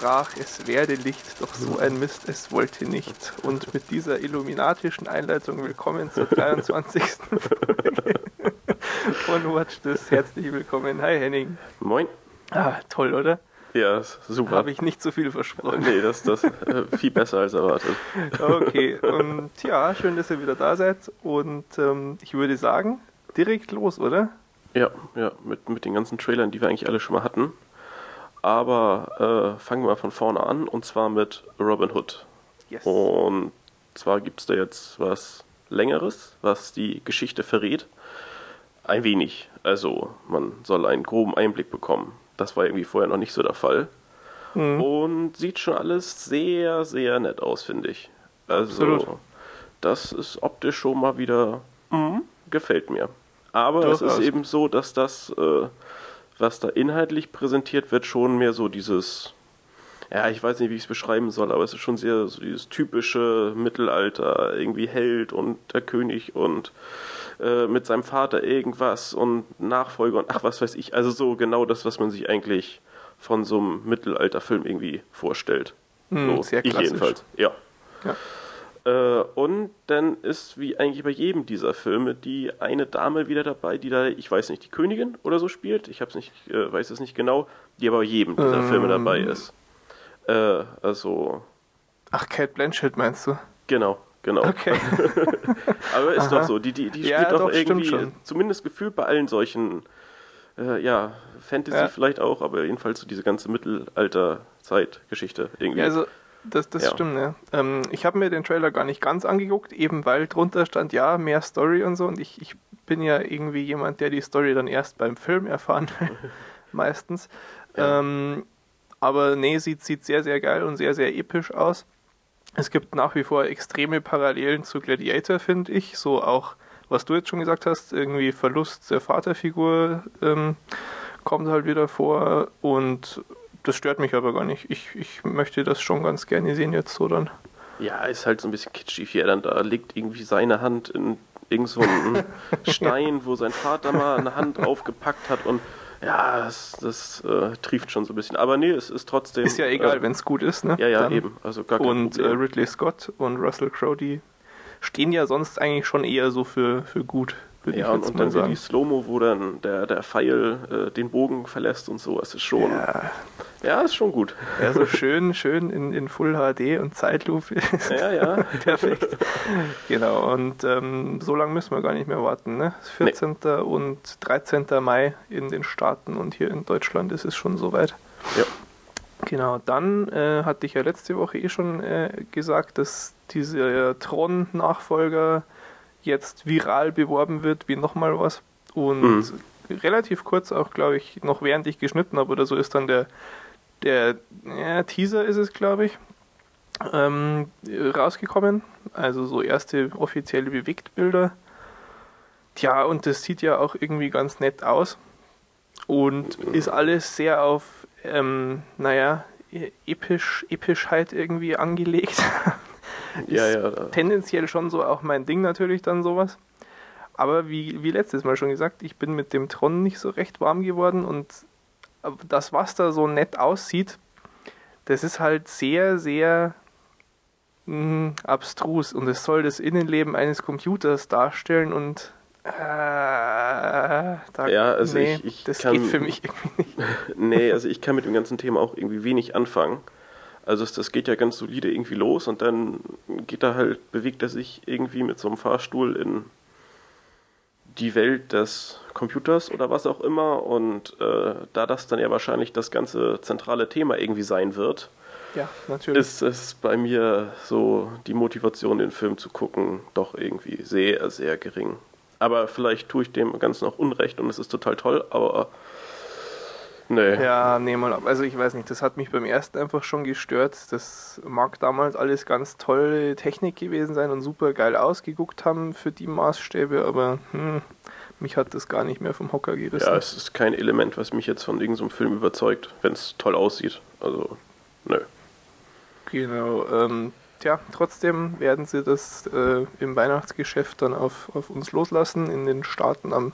Sprach, es werde Licht, doch so ein Mist, es wollte nicht. Und mit dieser illuminatischen Einleitung willkommen zur 23. Folge von Watch This. Herzlich willkommen. Hi Henning. Moin. Ah, toll, oder? Ja, super. Habe ich nicht so viel versprochen. Nee, das ist äh, viel besser als erwartet. Okay, und ja, schön, dass ihr wieder da seid. Und ähm, ich würde sagen, direkt los, oder? Ja, ja, mit, mit den ganzen Trailern, die wir eigentlich alle schon mal hatten. Aber äh, fangen wir mal von vorne an und zwar mit Robin Hood. Yes. Und zwar gibt es da jetzt was Längeres, was die Geschichte verrät. Ein wenig. Also man soll einen groben Einblick bekommen. Das war irgendwie vorher noch nicht so der Fall. Mhm. Und sieht schon alles sehr, sehr nett aus, finde ich. Also, Absolut. das ist optisch schon mal wieder, mhm, gefällt mir. Aber es Durchaus. ist eben so, dass das, äh, was da inhaltlich präsentiert wird, schon mehr so dieses, ja, ich weiß nicht, wie ich es beschreiben soll, aber es ist schon sehr so dieses typische Mittelalter, irgendwie Held und der König und äh, mit seinem Vater irgendwas und Nachfolger und ach, was weiß ich. Also so genau das, was man sich eigentlich von so einem Mittelalterfilm irgendwie vorstellt. Hm, so, sehr ich klassisch. jedenfalls, ja. Ja. Äh, und dann ist wie eigentlich bei jedem dieser Filme die eine Dame wieder dabei, die da, ich weiß nicht, die Königin oder so spielt. Ich hab's nicht, äh, weiß es nicht genau, die aber bei jedem dieser Ähm. Filme dabei ist. Äh, also, Ach, Kate Blanchett meinst du? genau, genau. Okay. Aber ist Aha. doch so, die, die, die Ja, spielt doch, doch, stimmt irgendwie, zumindest gefühlt bei allen solchen, äh, ja, Fantasy Ja. vielleicht auch, aber jedenfalls so diese ganze Mittelalter-Zeitgeschichte irgendwie. Ja, also das, das Ja. stimmt, ja. Ähm, ich habe mir den Trailer gar nicht ganz angeguckt, eben weil drunter stand, ja, mehr Story und so. Und ich, ich bin ja irgendwie jemand, der die Story dann erst beim Film erfahren will, meistens. Ja. Ähm, aber nee, sieht, sieht sehr, sehr geil und sehr, sehr episch aus. Es gibt nach wie vor extreme Parallelen zu Gladiator, finde ich. So auch, was du jetzt schon gesagt hast, irgendwie Verlust der Vaterfigur ähm, kommt halt wieder vor und das stört mich aber gar nicht. Ich, ich möchte das schon ganz gerne sehen jetzt so dann. Ja, ist halt so ein bisschen kitschig, wie er dann da liegt irgendwie seine Hand in irgend so einen Stein, wo sein Vater mal eine Hand aufgepackt hat und ja, das, das äh, trieft schon so ein bisschen. Aber nee, es ist trotzdem. Ist ja egal, äh, wenn es gut ist, ne? Ja, ja, Dann- eben. Also gar kein Und äh. Ridley Scott und Russell Crowe, die stehen ja sonst eigentlich schon eher so für, für gut, ja, und, und dann sagen. die Slow-Mo, wo dann der, der Pfeil äh, den Bogen verlässt und so. Es ist schon. Ja, Ja, ist schon gut. ja, so schön, schön in, in Full HD und Zeitlupe. Ja, ja. Perfekt. Genau, und ähm, so lange müssen wir gar nicht mehr warten. Ne? 14. und 13. Mai in den Staaten und hier in Deutschland ist es schon soweit. Ja. Genau, dann äh, hatte ich ja letzte Woche eh schon äh, gesagt, dass dieser Tron-Nachfolger jetzt viral beworben wird, wie nochmal was. Und Mhm. relativ kurz auch, glaube ich, noch während ich geschnitten habe oder so, ist dann der, der ja, Teaser ist es, glaube ich, ähm, rausgekommen. Also so erste offizielle Bewegtbilder. Tja, und das sieht ja auch irgendwie ganz nett aus. Und ist alles sehr auf, ähm, naja, e- episch, Epischheit irgendwie angelegt. Ja, Ist ja. Da. Tendenziell schon so auch mein Ding natürlich dann sowas. Aber wie, wie letztes Mal schon gesagt, ich bin mit dem Tron nicht so recht warm geworden und das, was da so nett aussieht, das ist halt sehr, sehr mh, abstrus und es soll das Innenleben eines Computers darstellen und äh, da, Ja, also nee, ich- ich das kann- geht für mich irgendwie nicht. Nee, also ich kann mit dem ganzen Thema auch irgendwie wenig anfangen. Also das geht ja ganz solide irgendwie los und dann geht er halt, bewegt er sich irgendwie mit so einem Fahrstuhl in die Welt des Computers oder was auch immer und äh, da das dann ja wahrscheinlich das ganze zentrale Thema irgendwie sein wird, Ja, natürlich. ist es bei mir so die Motivation, den Film zu gucken, doch irgendwie sehr, sehr gering. Aber vielleicht tue ich dem Ganzen auch Unrecht und es ist total toll, aber nee. Ja, nee, mal ab. Also ich weiß nicht, das hat mich beim ersten einfach schon gestört. Das mag damals alles ganz tolle Technik gewesen sein und super geil ausgeguckt haben für die Maßstäbe, aber hm, mich hat das gar nicht mehr vom Hocker gerissen. Ja, es ist kein Element, was mich jetzt von irgendeinem Film überzeugt, wenn es toll aussieht. Also, nö. Genau. Ähm, tja, trotzdem werden sie das äh, im Weihnachtsgeschäft dann auf, auf uns loslassen in den Staaten am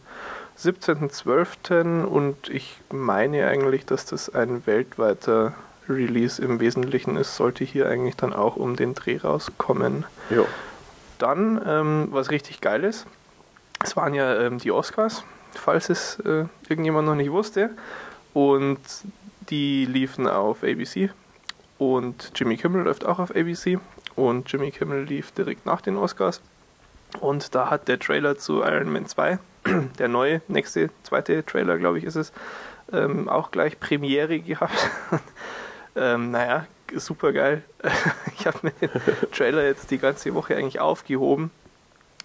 17.12. und ich meine eigentlich, dass das ein weltweiter Release im Wesentlichen ist, sollte hier eigentlich dann auch um den Dreh rauskommen. Jo. Dann, ähm, was richtig geil ist, es waren ja ähm, die Oscars, falls es äh, irgendjemand noch nicht wusste. Und die liefen auf ABC. Und Jimmy Kimmel läuft auch auf ABC. Und Jimmy Kimmel lief direkt nach den Oscars. Und da hat der Trailer zu Iron Man 2, der neue, nächste, zweite Trailer, glaube ich, ist es, ähm, auch gleich Premiere gehabt. ähm, naja, super geil. ich habe mir den Trailer jetzt die ganze Woche eigentlich aufgehoben.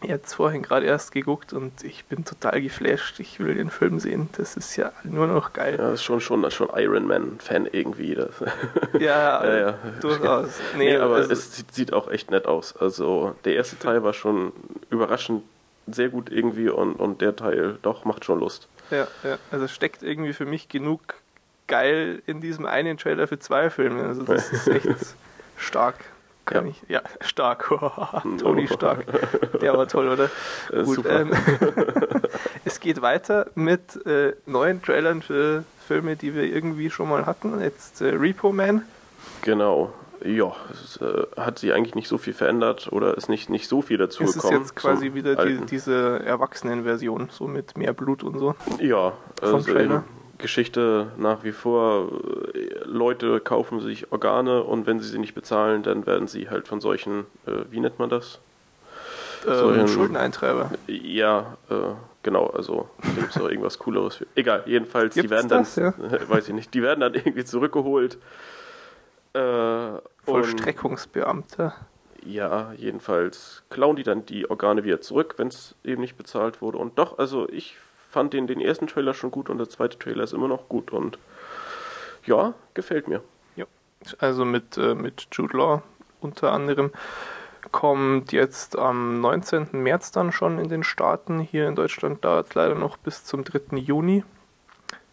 Jetzt vorhin gerade erst geguckt und ich bin total geflasht. Ich will den Film sehen. Das ist ja nur noch geil. Ja, das ist schon, schon, schon Iron Man-Fan irgendwie. Das. Ja, Ja, ja. durchaus. Nee, Nee, aber also- es sieht, sieht auch echt nett aus. Also der erste Teil war schon überraschend sehr gut irgendwie und, und der Teil doch macht schon Lust. Ja, ja, also steckt irgendwie für mich genug geil in diesem einen Trailer für zwei Filme. Also das ist echt stark. Kann Ja. ich, ja, stark. Tony Stark. Der war toll, oder? Äh, Gut, ähm, es geht weiter mit äh, neuen Trailern für Filme, die wir irgendwie schon mal hatten. Jetzt äh, Repo Man. Genau. Ja, es äh, hat sich eigentlich nicht so viel verändert oder ist nicht, nicht so viel dazu Es ist gekommen. jetzt quasi wieder die, diese Erwachsenenversion, so mit mehr Blut und so. Ja, also eben Geschichte nach wie vor. äh, Leute kaufen sich Organe und wenn sie sie nicht bezahlen, dann werden sie halt von solchen, äh, wie nennt man das? Ähm, ein- Schuldeneintreiber. Ja, äh, genau, also gibt es noch irgendwas Cooleres für. Egal, jedenfalls, die Gibt's werden dann, das, ja? weiß ich nicht, die werden dann irgendwie zurückgeholt. Äh, Vollstreckungsbeamter. ja, jedenfalls klauen die dann die Organe wieder zurück, wenn es eben nicht bezahlt wurde. Und doch, also ich fand den, den ersten Trailer schon gut und der zweite Trailer ist immer noch gut und ja, gefällt mir. also mit, äh, mit Jude Law unter anderem, kommt jetzt am 19. März dann schon in den Staaten. Hier in Deutschland dauert es leider noch bis zum 3. Juni.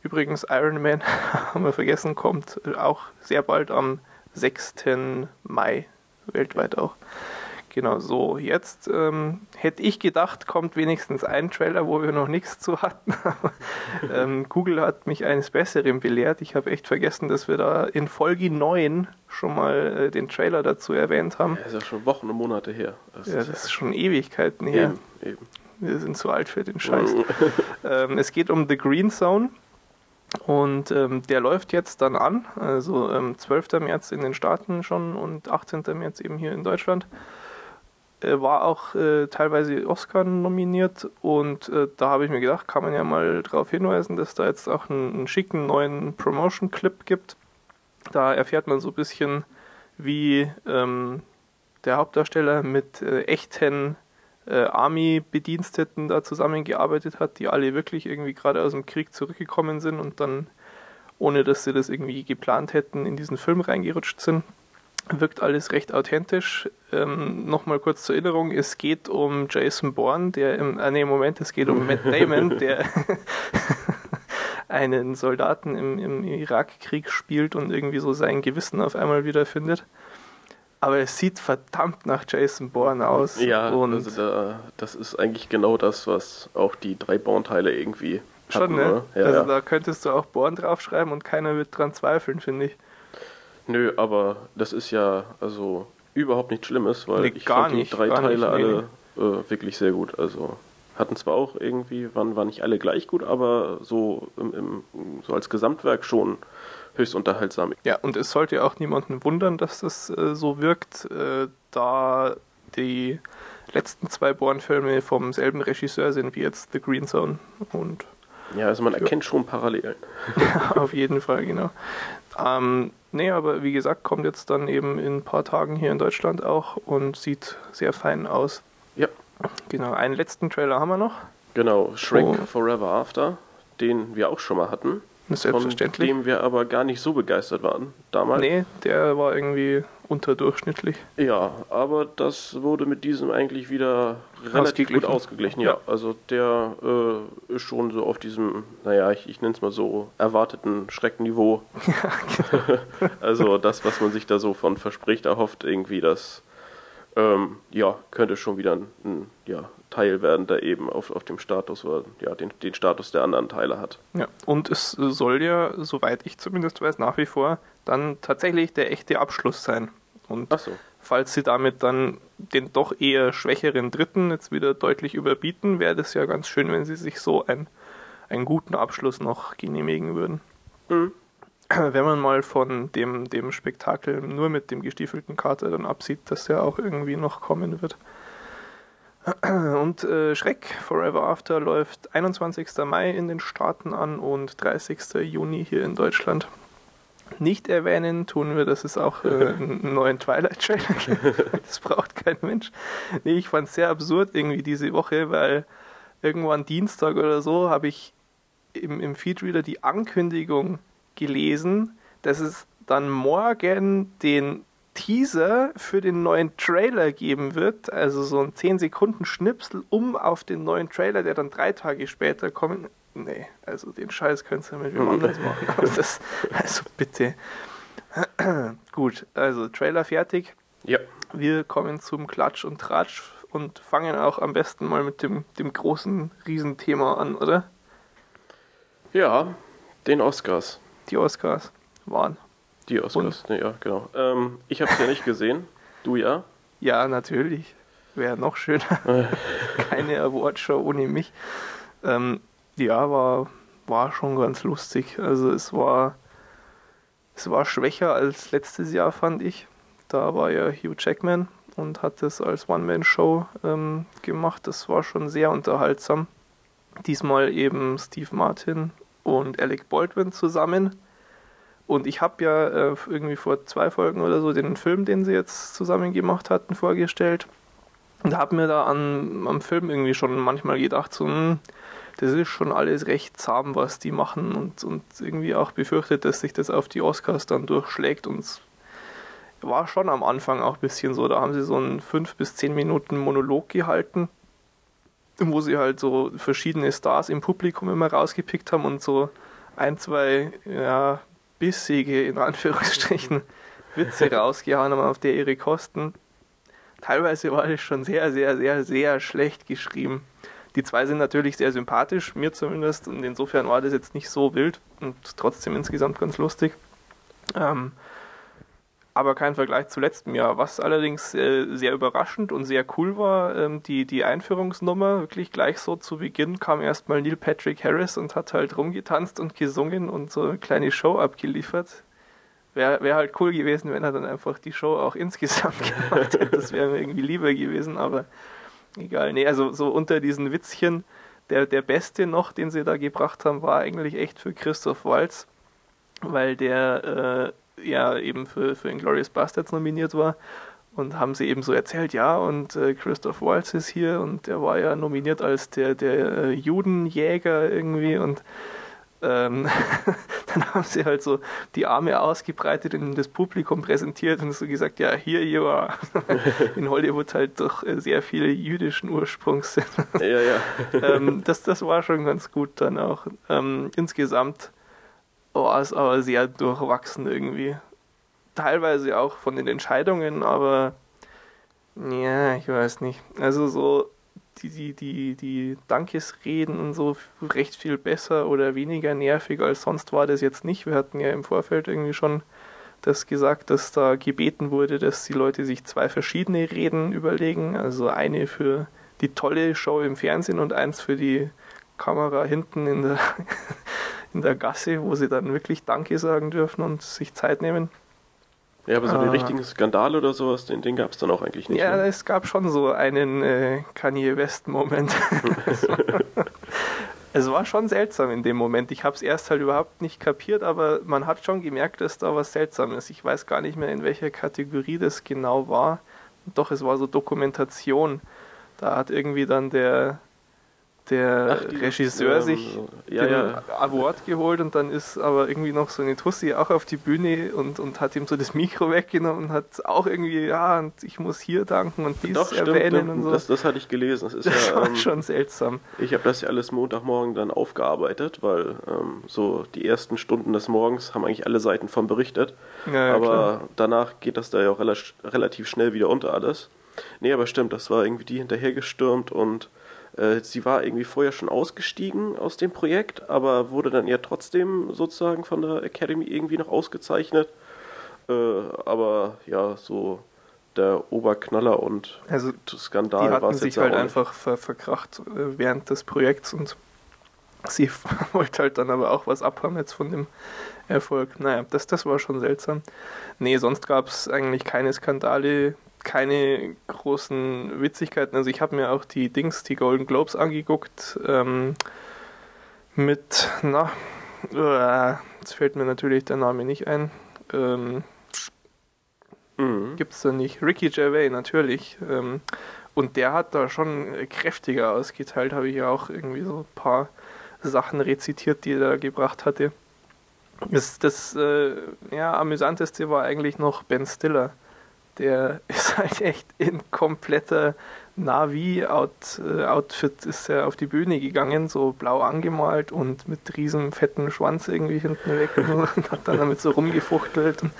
Übrigens, Iron Man, haben wir vergessen, kommt auch sehr bald am 6. Mai, weltweit auch. Genau so. Jetzt ähm, hätte ich gedacht, kommt wenigstens ein Trailer, wo wir noch nichts zu hatten. Ähm, Google hat mich eines Besseren belehrt. Ich habe echt vergessen, dass wir da in Folge 9 schon mal äh, den Trailer dazu erwähnt haben. Ja, ist ja schon Wochen und Monate her. Das Ja, das ist schon Ewigkeiten her. eben, eben. Wir sind zu alt für den Scheiß. ähm, es geht um The Green Zone und ähm, der läuft jetzt dann an, also ähm, 12. März in den Staaten schon und 18. März eben hier in Deutschland. Äh, war auch äh, teilweise Oscar nominiert und äh, da habe ich mir gedacht, kann man ja mal darauf hinweisen, dass da jetzt auch einen, einen schicken neuen Promotion-Clip gibt. Da erfährt man so ein bisschen, wie ähm, der Hauptdarsteller mit äh, echten äh, Army-Bediensteten da zusammengearbeitet hat, die alle wirklich irgendwie gerade aus dem Krieg zurückgekommen sind und dann, ohne dass sie das irgendwie geplant hätten, in diesen Film reingerutscht sind. Wirkt alles recht authentisch. Ähm, Nochmal kurz zur Erinnerung, es geht um Jason Bourne, der im, äh, nee, Moment, es geht um Matt Damon, der einen Soldaten im, im Irakkrieg spielt und irgendwie so sein Gewissen auf einmal wiederfindet. Aber es sieht verdammt nach Jason Bourne aus. Ja, und also da, das ist eigentlich genau das, was auch die drei Born-Teile irgendwie Schon, hatten, ne? Ja, also ja. da könntest du auch Born draufschreiben und keiner wird dran zweifeln, finde ich. Nö, aber das ist ja also überhaupt nichts Schlimmes, weil Nee, ich fand die nicht, drei gar Teile nicht, alle äh, wirklich sehr gut. Also hatten zwar auch irgendwie, waren, waren nicht alle gleich gut, aber so, im, im, so als Gesamtwerk schon höchst unterhaltsam. Ja, und es sollte auch niemanden wundern, dass das äh, so wirkt, äh, da die letzten zwei Born-Filme vom selben Regisseur sind wie jetzt The Green Zone. Und Ja, also man erkennt schon Parallelen. auf jeden Fall, genau. Ähm, nee, aber wie gesagt, kommt jetzt dann eben in ein paar Tagen hier in Deutschland auch und sieht sehr fein aus. Ja, Genau, einen letzten Trailer haben wir noch. genau. Shrek Oh. Forever After, den wir auch schon mal hatten. Selbstverständlich. Von dem wir aber gar nicht so begeistert waren damals. Nee, der war irgendwie unterdurchschnittlich. Ja, aber das wurde mit diesem eigentlich wieder relativ gut ausgeglichen. Ja, Ja. also der äh, ist schon so auf diesem, naja, ich, ich nenne es mal so, erwarteten Schreckniveau. genau. also das, was man sich da so von verspricht, erhofft irgendwie, das Ähm, ja, könnte schon wieder ein, ein ja, Teil werden, der eben auf, auf dem Status oder ja, den, den Status der anderen Teile hat. Ja, und es soll ja, soweit ich zumindest weiß, nach wie vor dann tatsächlich der echte Abschluss sein. Und so. falls sie damit dann den doch eher schwächeren Dritten jetzt wieder deutlich überbieten, wäre das ja ganz schön, wenn sie sich so ein, einen guten Abschluss noch genehmigen würden. Mhm. Wenn man mal von dem, dem Spektakel nur mit dem gestiefelten Kater dann absieht, dass ja auch irgendwie noch kommen wird. Und äh, Schreck Forever After läuft 21. Mai in den Staaten an und 30. Juni hier in Deutschland. Nicht erwähnen tun wir, dass es auch äh, einen neuen Twilight-Trailer gibt. Das braucht kein Mensch. Nee, ich fand es sehr absurd irgendwie diese Woche, weil irgendwann Dienstag oder so habe ich im, im Feedreader die Ankündigung gelesen, dass es dann morgen den Teaser für den neuen Trailer geben wird, also so ein 10 Sekunden Schnipsel, um auf den neuen Trailer, der dann drei Tage später kommt. Nee, also den Scheiß könntest du mit wem anders machen. Das, also bitte. Gut, also Trailer fertig. Ja. Wir kommen zum Klatsch und Tratsch und fangen auch am besten mal mit dem, dem großen Riesenthema an, oder? Ja, den Oscars. Die Oscars waren. Die Oscars, ne, ja, genau. Ähm, ich habe es ja nicht gesehen. Du ja? Ja, natürlich. Wäre noch schöner. Keine Awardshow ohne mich. Ähm, ja, war, war schon ganz lustig. Also es war, es war schwächer als letztes Jahr, fand ich. Da war ja Hugh Jackman und hat das als One-Man-Show ähm, gemacht. Das war schon sehr unterhaltsam. Diesmal eben Steve Martin und Alec Baldwin zusammen. Und ich habe ja äh, irgendwie vor zwei Folgen oder so den Film, den sie jetzt zusammen gemacht hatten, vorgestellt. Und habe mir da an, am Film irgendwie schon manchmal gedacht, so, hm, das ist schon alles recht zahm, was die machen. Und, und irgendwie auch befürchtet, dass sich das auf die Oscars dann durchschlägt. Und es war schon am Anfang auch ein bisschen so. Da haben sie so einen fünf bis zehn Minuten Monolog gehalten, wo sie halt so verschiedene Stars im Publikum immer rausgepickt haben und so ein, zwei, ja, bissige, in Anführungsstrichen, Witze rausgehauen haben auf der ihre Kosten. Teilweise war das schon sehr, sehr, sehr, sehr schlecht geschrieben. Die zwei sind natürlich sehr sympathisch, mir zumindest, und insofern war das jetzt nicht so wild und trotzdem insgesamt ganz lustig. Ähm, aber kein Vergleich zu letztem Jahr. Was allerdings äh, sehr überraschend und sehr cool war, ähm, die, die Einführungsnummer, wirklich gleich so zu Beginn kam erstmal Neil Patrick Harris und hat halt rumgetanzt und gesungen und so eine kleine Show abgeliefert. Wäre wär halt cool gewesen, wenn er dann einfach die Show auch insgesamt gemacht hätte. Das wäre mir irgendwie lieber gewesen, aber egal. Nee, also so unter diesen Witzchen, der, der beste noch, den sie da gebracht haben, war eigentlich echt für Christoph Waltz, weil der äh, ja eben für, für Inglourious Bastards nominiert war. Und haben sie eben so erzählt, ja, und äh, Christoph Waltz ist hier und der war ja nominiert als der, der äh, Judenjäger irgendwie und ähm, dann haben sie halt so die Arme ausgebreitet und das Publikum präsentiert und so gesagt, ja, here you are. In Hollywood halt doch sehr viele jüdischen Ursprungs sind. Ja, ja. ähm, das, das war schon ganz gut dann auch. Ähm, insgesamt war es aber sehr durchwachsen irgendwie. Teilweise auch von den Entscheidungen, aber ja, ich weiß nicht. Also so die, die, die, die Dankesreden und so recht viel besser oder weniger nervig als sonst war das jetzt nicht. Wir hatten ja im Vorfeld irgendwie schon das gesagt, dass da gebeten wurde, dass die Leute sich zwei verschiedene Reden überlegen. Also eine für die tolle Show im Fernsehen und eins für die Kamera hinten in der, in der Gasse, wo sie dann wirklich Danke sagen dürfen und sich Zeit nehmen. Ja, aber so den richtigen Skandal oder sowas, den, den gab es dann auch eigentlich nicht. Ja, ne? es gab schon so einen äh, Kanye West-Moment. es war schon seltsam in dem Moment. Ich habe es erst halt überhaupt nicht kapiert, aber man hat schon gemerkt, dass da was seltsam ist. Ich weiß gar nicht mehr, in welcher Kategorie das genau war. Doch, es war so Dokumentation. Da hat irgendwie dann der, der Ach, Regisseur ähm, sich ja, den ja. Award geholt und dann ist aber irgendwie noch so eine Tussi auch auf die Bühne und, und hat ihm so das Mikro weggenommen und hat auch irgendwie, ja, und ich muss hier danken und dies Doch, stimmt, erwähnen stimmt. und so. Das, das hatte ich gelesen. Das ist Das ja, war ähm, schon seltsam. Ich habe das ja alles Montagmorgen dann aufgearbeitet, weil ähm, so die ersten Stunden des Morgens haben eigentlich alle Seiten von berichtet. Ja, Aber klar. danach geht das da ja auch rela relativ schnell wieder unter alles. Nee, aber stimmt, das war irgendwie die hinterhergestürmt und sie war irgendwie vorher schon ausgestiegen aus dem Projekt, aber wurde dann ja trotzdem sozusagen von der Academy irgendwie noch ausgezeichnet. Äh, aber ja, so der Oberknaller und Also Skandal die war hatten es sich jetzt halt auch einfach ver verkracht äh, während des Projekts und sie wollte halt dann aber auch was abhaben jetzt von dem Erfolg. Naja, das, das war schon seltsam. Nee, sonst gab es eigentlich keine Skandale, keine großen Witzigkeiten. Also ich habe mir auch die Dings, die Golden Globes angeguckt ähm, mit, na, äh, jetzt fällt mir natürlich der Name nicht ein. Ähm, Mhm. gibt's da nicht. Ricky Gervais, natürlich. Ähm, und der hat da schon kräftiger ausgeteilt, habe ich ja auch irgendwie so ein paar Sachen rezitiert, die er da gebracht hatte. Das, das äh, ja, amüsanteste war eigentlich noch Ben Stiller. Der ist halt echt in kompletter Navi-Outfit ist er auf die Bühne gegangen, so blau angemalt und mit riesen fetten Schwanz irgendwie hinten weg und hat dann damit so rumgefuchtelt. Und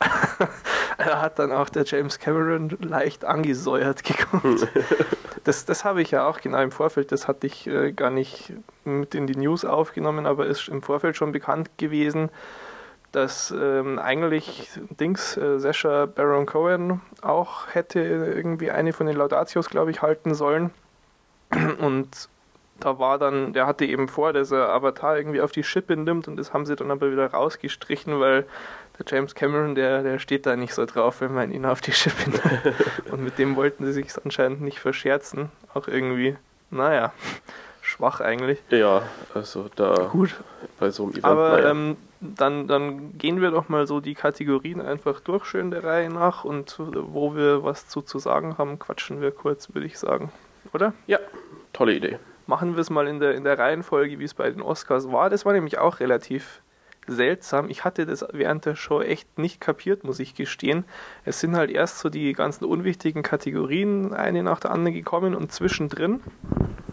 da hat dann auch der James Cameron leicht angesäuert geguckt. Das, das habe ich ja auch genau im Vorfeld, das hatte ich äh, gar nicht mit in die News aufgenommen, aber ist im Vorfeld schon bekannt gewesen, dass ähm, eigentlich Dings, äh, Sasha Baron Cohen auch hätte irgendwie eine von den Laudatios, glaube ich, halten sollen. Und da war dann, der hatte eben vor, dass er Avatar irgendwie auf die Schippe nimmt und das haben sie dann aber wieder rausgestrichen, weil der James Cameron, der, der steht da nicht so drauf, wenn man ihn auf die Schippe nimmt. Und mit dem wollten sie sich anscheinend nicht verscherzen. Auch irgendwie, naja, schwach eigentlich. Ja, also da Gut, bei so einem Event. aber naja. ähm, dann, dann gehen wir doch mal so die Kategorien einfach durch, schön der Reihe nach. Und wo wir was zu, zu sagen haben, quatschen wir kurz, würde ich sagen. Oder? ja, tolle Idee. Machen wir es mal in der, in der Reihenfolge, wie es bei den Oscars war. Das war nämlich auch relativ seltsam. Ich hatte das während der Show echt nicht kapiert, muss ich gestehen. Es sind halt erst so die ganzen unwichtigen Kategorien eine nach der anderen gekommen und zwischendrin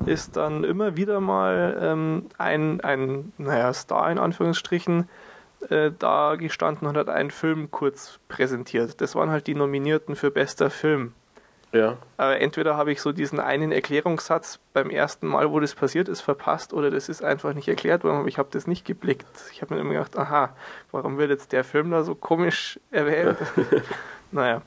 ist dann immer wieder mal ähm, ein, ein, naja, Star in Anführungsstrichen äh, da gestanden und hat einen Film kurz präsentiert. Das waren halt die Nominierten für bester Film. Ja, Aber entweder habe ich so diesen einen Erklärungssatz beim ersten Mal, wo das passiert ist, verpasst oder das ist einfach nicht erklärt worden, aber ich habe das nicht geblickt. Ich habe mir immer gedacht, aha, warum wird jetzt der Film da so komisch erwähnt? naja,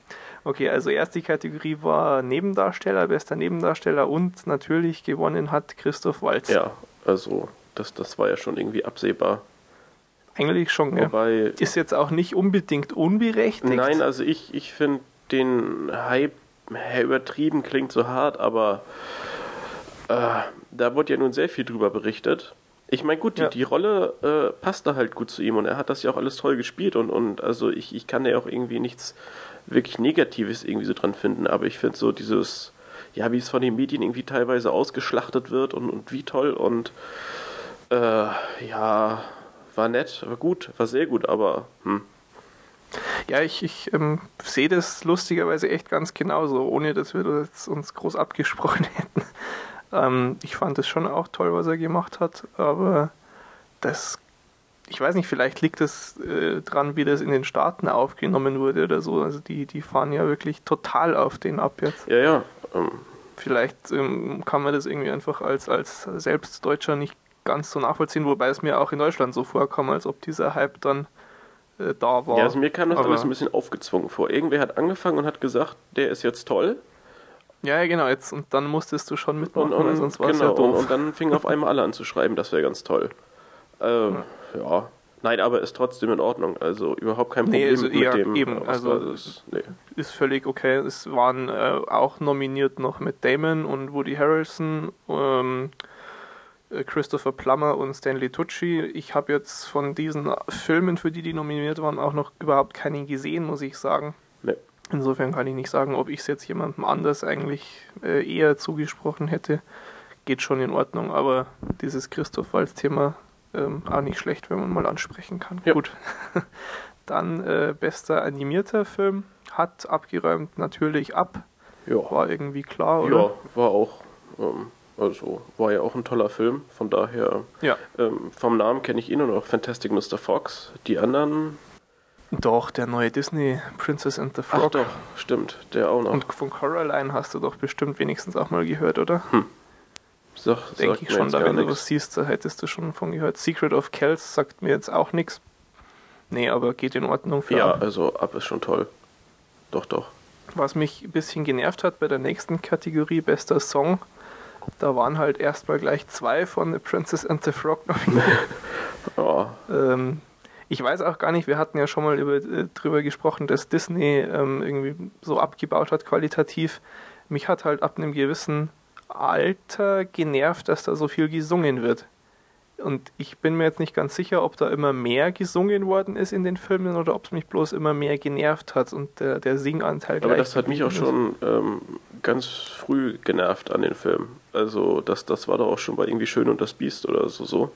okay, also erste Kategorie war Nebendarsteller, bester Nebendarsteller und natürlich gewonnen hat Christoph Waltz. ja, also das, das war ja schon irgendwie absehbar. Eigentlich schon, ja. Wobei, Ist jetzt auch nicht unbedingt unberechtigt. nein, also ich, ich finde den Hype ja, übertrieben, klingt so hart, aber äh, da wurde ja nun sehr viel drüber berichtet. Ich meine, gut, die, Ja. die Rolle äh, passte halt gut zu ihm und er hat das ja auch alles toll gespielt und, und also ich, ich kann ja auch irgendwie nichts wirklich Negatives irgendwie so dran finden, aber ich finde so dieses, ja, wie es von den Medien irgendwie teilweise ausgeschlachtet wird und, und wie toll und äh, ja, war nett, war gut, war sehr gut, aber hm, Ja, ich, ich ähm, sehe das lustigerweise echt ganz genauso, ohne dass wir das jetzt uns groß abgesprochen hätten. Ähm, ich fand es schon auch toll, was er gemacht hat, aber das, ich weiß nicht, vielleicht liegt es äh, dran, wie das in den Staaten aufgenommen wurde oder so. Also die, die fahren ja wirklich total auf den ab jetzt. ja, ja, ähm, Vielleicht ähm, kann man das irgendwie einfach als, als Selbstdeutscher nicht ganz so nachvollziehen, wobei es mir auch in Deutschland so vorkam, als ob dieser Hype dann äh, da war. Ja, also mir kam das Aber- alles ein bisschen aufgezwungen vor. Irgendwer hat angefangen und hat gesagt, der ist jetzt toll. Ja, ja, genau, jetzt und dann musstest du schon Und, mitmachen, und, weil sonst war es genau, ja doof. und, und dann fingen auf einmal alle an zu schreiben, das wäre ganz toll. Ähm, ja. Nein, aber ist trotzdem in Ordnung. Also überhaupt kein Nee, Problem also mit dem. eben, also- ist. Nee. ist völlig okay. Es waren äh, auch nominiert noch mit Damon und Woody Harrelson, ähm, äh, Christopher Plummer und Stanley Tucci. Ich habe jetzt von diesen Filmen, für die die nominiert waren, auch noch überhaupt keinen gesehen, muss ich sagen. Nee. Insofern kann ich nicht sagen, ob ich es jetzt jemandem anders eigentlich äh, eher zugesprochen hätte. Geht schon in Ordnung, aber dieses Christoph Waltz-Thema ähm, auch nicht schlecht, wenn man mal ansprechen kann. Ja. Gut. Dann äh, bester animierter Film hat abgeräumt natürlich ab. Ja. War irgendwie klar, oder? ja, war auch. Ähm, also war ja auch ein toller Film. Von daher, Ja. ähm, vom Namen kenne ich ihn und auch Fantastic Mr. Fox. Die anderen Doch, der neue Disney Princess and the Frog. Ach doch, stimmt, der auch noch. Und von Coraline hast du doch bestimmt wenigstens auch mal gehört, oder? Sag, Denke sagt ich schon, da wenn du nix. was siehst, da hättest du schon von gehört. Secret of Kells sagt mir jetzt auch nichts. Nee, aber geht in Ordnung für Ja, ab. also ab ist schon toll. Doch, doch. Was mich ein bisschen genervt hat bei der nächsten Kategorie, bester Song, da waren halt erstmal gleich zwei von The Princess and the Frog nominiert. Ja, ähm, ich weiß auch gar nicht, wir hatten ja schon mal über, äh, drüber gesprochen, dass Disney ähm, irgendwie so abgebaut hat qualitativ. Mich hat halt ab einem gewissen Alter genervt, dass da so viel gesungen wird. Und ich bin mir jetzt nicht ganz sicher, ob da immer mehr gesungen worden ist in den Filmen oder ob es mich bloß immer mehr genervt hat und der, der Singanteil aber das hat mich auch schon ähm, ganz früh genervt an den Film. Also das, das war doch auch schon bei irgendwie Schön und das Biest oder so. so.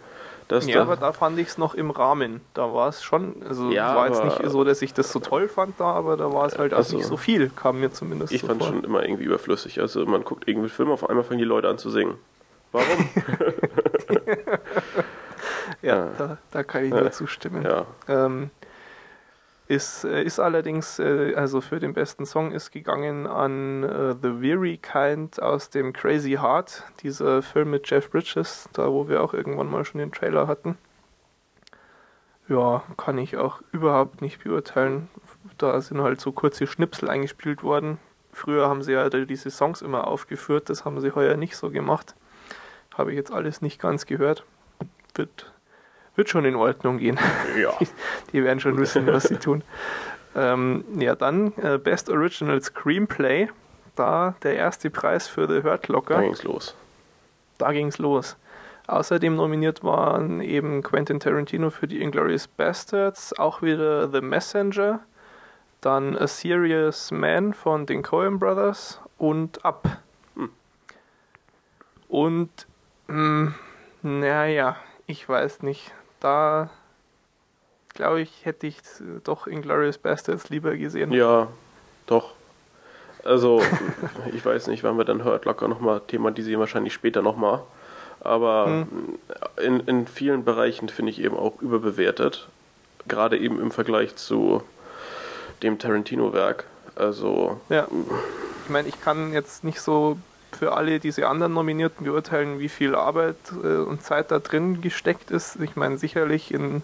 Dass Ja, da, aber da fand ich es noch im Rahmen. Da war es schon, also Ja, war jetzt nicht so, dass ich das so toll fand da, aber da war es halt auch Also, nicht so viel, kam mir zumindest ich so fand vor. schon immer irgendwie überflüssig. Also man guckt irgendwie einen Film, auf einmal fangen die Leute an zu singen. Warum? Ja. Da, da kann ich nur zustimmen. ja, Ähm, ist, äh, ist allerdings, äh, also für den besten Song ist gegangen an äh, The Weary Kind aus dem Crazy Heart, dieser Film mit Jeff Bridges, da wo wir auch irgendwann mal schon den Trailer hatten. Ja, kann ich auch überhaupt nicht beurteilen. Da sind halt so kurze Schnipsel eingespielt worden. Früher haben sie ja diese Songs immer aufgeführt, das haben sie heuer nicht so gemacht. Habe ich jetzt alles nicht ganz gehört. Wird, wird schon in Ordnung gehen. ja. Die werden schon wissen, was sie tun. Ähm, ja, dann äh, Best Original Screenplay. Da der erste Preis für The Hurt Da Locker. ging's los. Da ging's los. Außerdem nominiert waren eben Quentin Tarantino für die Inglourious Bastards, auch wieder The Messenger, dann A Serious Man von den Coen Brothers und Up. Hm. Und, mh, naja, ich weiß nicht. Da glaube ich, hätte ich doch Inglourious Bastards lieber gesehen. Ja, doch. Also, ich weiß nicht, wann wir dann Hurt Locker nochmal thematisieren, wahrscheinlich später nochmal. Aber Hm. in, in vielen Bereichen finde ich eben auch überbewertet. Gerade eben im Vergleich zu dem Tarantino-Werk. Also, Ja. Ich meine, ich kann jetzt nicht so für alle diese anderen Nominierten beurteilen, wie viel Arbeit äh, und Zeit da drin gesteckt ist. Ich meine, sicherlich in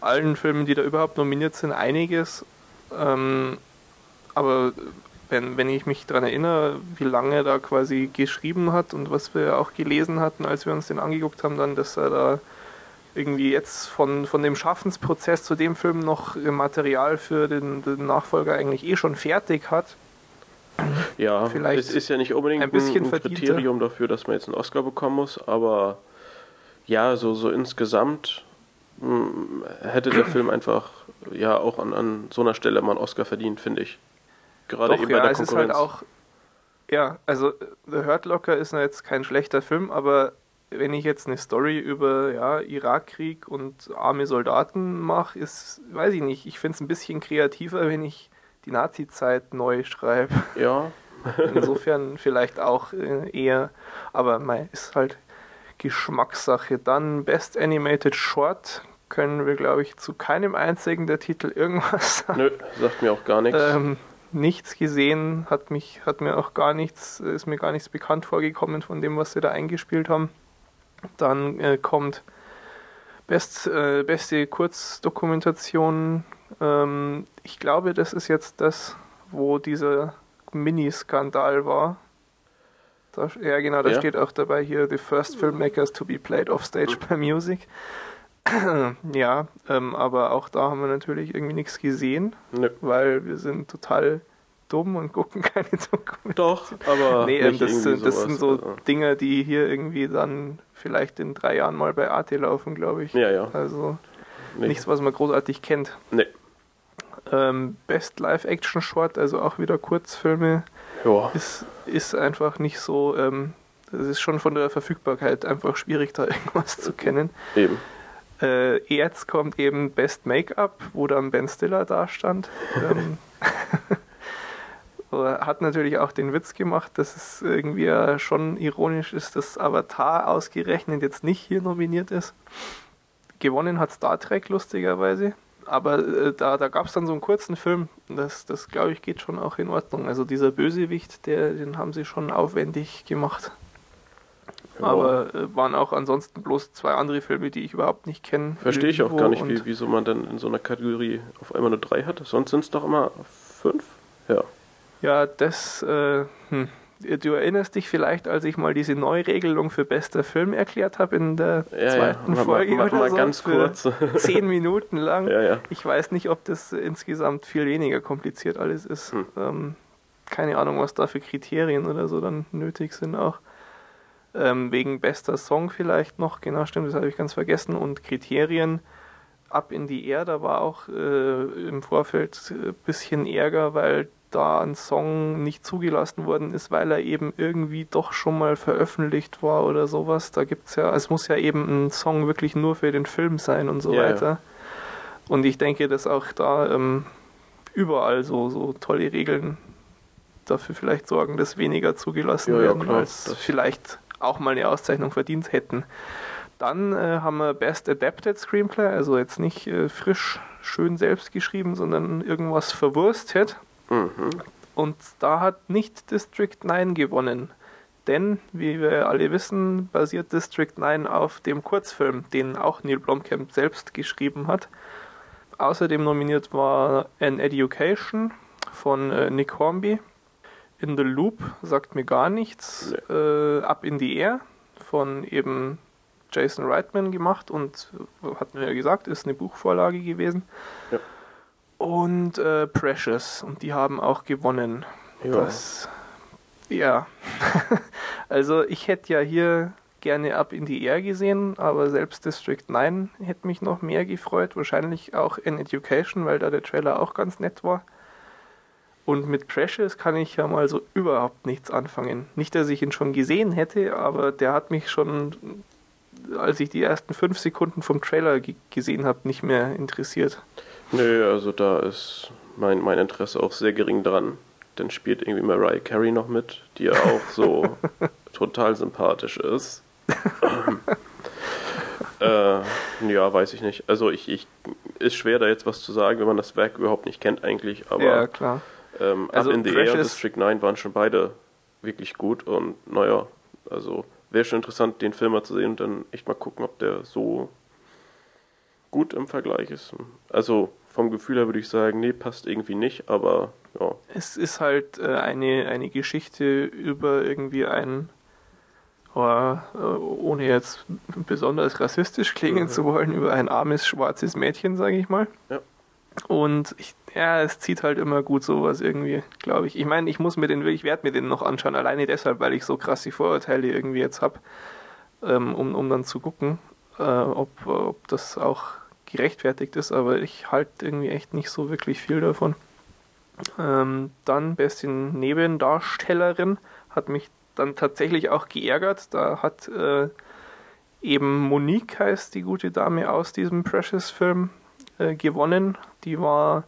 allen Filmen, die da überhaupt nominiert sind, einiges. Ähm, aber wenn, wenn ich mich daran erinnere, wie lange da quasi geschrieben hat und was wir auch gelesen hatten, als wir uns den angeguckt haben, dann, dass er da irgendwie jetzt von, von dem Schaffensprozess zu dem Film noch Material für den, den Nachfolger eigentlich eh schon fertig hat. Ja, Vielleicht es ist ja nicht unbedingt ein bisschen ein. Kriterium dafür, dass man jetzt einen Oscar bekommen muss, aber ja, so, so insgesamt mh, hätte der Film einfach ja auch an, an so einer Stelle mal einen Oscar verdient, finde ich. Gerade Doch, eben ja, bei der es ist halt Konkurrenz. auch. Ja, also The Hurt Locker ist jetzt kein schlechter Film, aber wenn ich jetzt eine Story über ja, Irakkrieg und arme Soldaten mache, ist, weiß ich nicht, ich finde es ein bisschen kreativer, wenn ich die Nazi-Zeit neu schreibe. ja, Insofern vielleicht auch äh, eher, aber mei, ist halt Geschmackssache. Dann Best Animated Short können wir, glaube ich, zu keinem einzigen der Titel irgendwas sagen. nö, sagt mir auch gar nichts. Ähm, nichts gesehen, hat mich, hat mir auch gar nichts, ist mir gar nichts bekannt vorgekommen von dem, was sie da eingespielt haben. Dann äh, kommt Best, äh, beste Kurzdokumentation. Ähm, ich glaube, das ist jetzt das, wo dieser Mini-Skandal war. Da, ja, genau, da Ja. steht auch dabei hier: The first filmmakers to be played off stage by music. ja, ähm, aber auch da haben wir natürlich irgendwie nichts gesehen nö. weil wir sind total dumm und gucken keine Dokumente. Doch, aber Nee, ähm, das, sind, das sind so also. Dinge, die hier irgendwie dann vielleicht in drei Jahren mal bei Arte laufen, glaube ich. Ja, ja. Also Nee. nichts, was man großartig kennt. Nee. Ähm, Best Live-Action Short, also auch wieder Kurzfilme, Ja. ist, ist einfach nicht so. Ähm, das ist schon von der Verfügbarkeit einfach schwierig, da irgendwas zu kennen. Eben. Äh, jetzt kommt eben Best Make-up, wo dann Ben Stiller da stand. ähm, hat natürlich auch den Witz gemacht, dass es irgendwie ja schon ironisch ist, dass Avatar ausgerechnet jetzt nicht hier nominiert ist. Gewonnen hat Star Trek lustigerweise. aber äh, da, da gab es dann so einen kurzen Film, das, das glaube ich geht schon auch in Ordnung. Also dieser Bösewicht, der, den haben sie schon aufwendig gemacht. Ja. Aber äh, waren auch ansonsten bloß zwei andere Filme, die ich überhaupt nicht kenne. Verstehe ich auch gar nicht, wie, wieso man dann in so einer Kategorie auf einmal nur drei hat. Sonst sind es doch immer fünf. Ja. Ja, das, äh, hm. Du erinnerst dich vielleicht, als ich mal diese Neuregelung für bester Film erklärt habe in der Ja, ja. zweiten Mal, Folge mal, oder mal so, ganz für kurz. zehn Minuten lang. ja, ja. Ich weiß nicht, ob das insgesamt viel weniger kompliziert alles ist. Hm. Ähm, keine Ahnung, was da für Kriterien oder so dann nötig sind auch. Ähm, wegen bester Song vielleicht noch, genau stimmt, das habe ich ganz vergessen. Und Kriterien ab in die Air, da war auch äh, im Vorfeld ein bisschen Ärger, weil da ein Song nicht zugelassen worden ist, weil er eben irgendwie doch schon mal veröffentlicht war oder sowas. Da gibt's ja, es muss ja eben ein Song wirklich nur für den Film sein und so Ja, ja. weiter. Und ich denke, dass auch da ähm, überall so, so tolle Regeln dafür vielleicht sorgen, dass weniger zugelassen Ja, ja, werden, klar. als vielleicht auch mal eine Auszeichnung verdient hätten. Dann äh, haben wir Best Adapted Screenplay, also jetzt nicht äh, frisch, schön selbst geschrieben, sondern irgendwas verwurstet. Mhm. Und da hat nicht District 9 gewonnen. Denn, wie wir alle wissen, basiert District 9 auf dem Kurzfilm, den auch Neil Blomkamp selbst geschrieben hat. Außerdem nominiert war An Education von äh, Nick Hornby. In the Loop sagt mir gar nichts. Äh, Up in the Air von eben Jason Reitman gemacht und äh, hatten wir ja gesagt, ist eine Buchvorlage gewesen. Ja. Und äh, Precious und die haben auch gewonnen. Ja. Das, ja. also ich hätte ja hier gerne Up in the Air gesehen, aber selbst District 9 hätte mich noch mehr gefreut. Wahrscheinlich auch in Education, weil da der Trailer auch ganz nett war. Und mit Precious kann ich ja mal so überhaupt nichts anfangen. Nicht, dass ich ihn schon gesehen hätte, aber der hat mich schon, als ich die ersten fünf Sekunden vom Trailer ge gesehen habe, nicht mehr interessiert. Nö, also da ist mein, mein Interesse auch sehr gering dran. Dann spielt irgendwie Mariah Carey noch mit, die ja auch so total sympathisch ist. äh, ja, weiß ich nicht. Also ich, ich ist schwer da jetzt was zu sagen, wenn man das Werk überhaupt nicht kennt eigentlich, aber ja, klar. ähm, Also Up in the Air und District 9 waren schon beide wirklich gut und naja, also wäre schon interessant, den Film mal zu sehen und dann echt mal gucken, ob der so gut im Vergleich ist. Also vom Gefühl her würde ich sagen, nee, passt irgendwie nicht, aber ja. Es ist halt äh, eine, eine Geschichte über irgendwie ein, oh, äh, ohne jetzt besonders rassistisch klingen Mhm. zu wollen, über ein armes schwarzes Mädchen, sage ich mal. Ja. Und ich, ja, es zieht halt immer gut sowas irgendwie, glaube ich. Ich meine, ich muss mir den, ich werde mir den noch anschauen, alleine deshalb, weil ich so krasse Vorurteile irgendwie jetzt habe, ähm, um, um dann zu gucken, äh, ob, ob das auch gerechtfertigt ist, aber ich halte irgendwie echt nicht so wirklich viel davon. Ähm, dann beste Nebendarstellerin hat mich dann tatsächlich auch geärgert. Da hat äh, eben Monique heißt die gute Dame aus diesem Precious-Film äh, gewonnen. Die war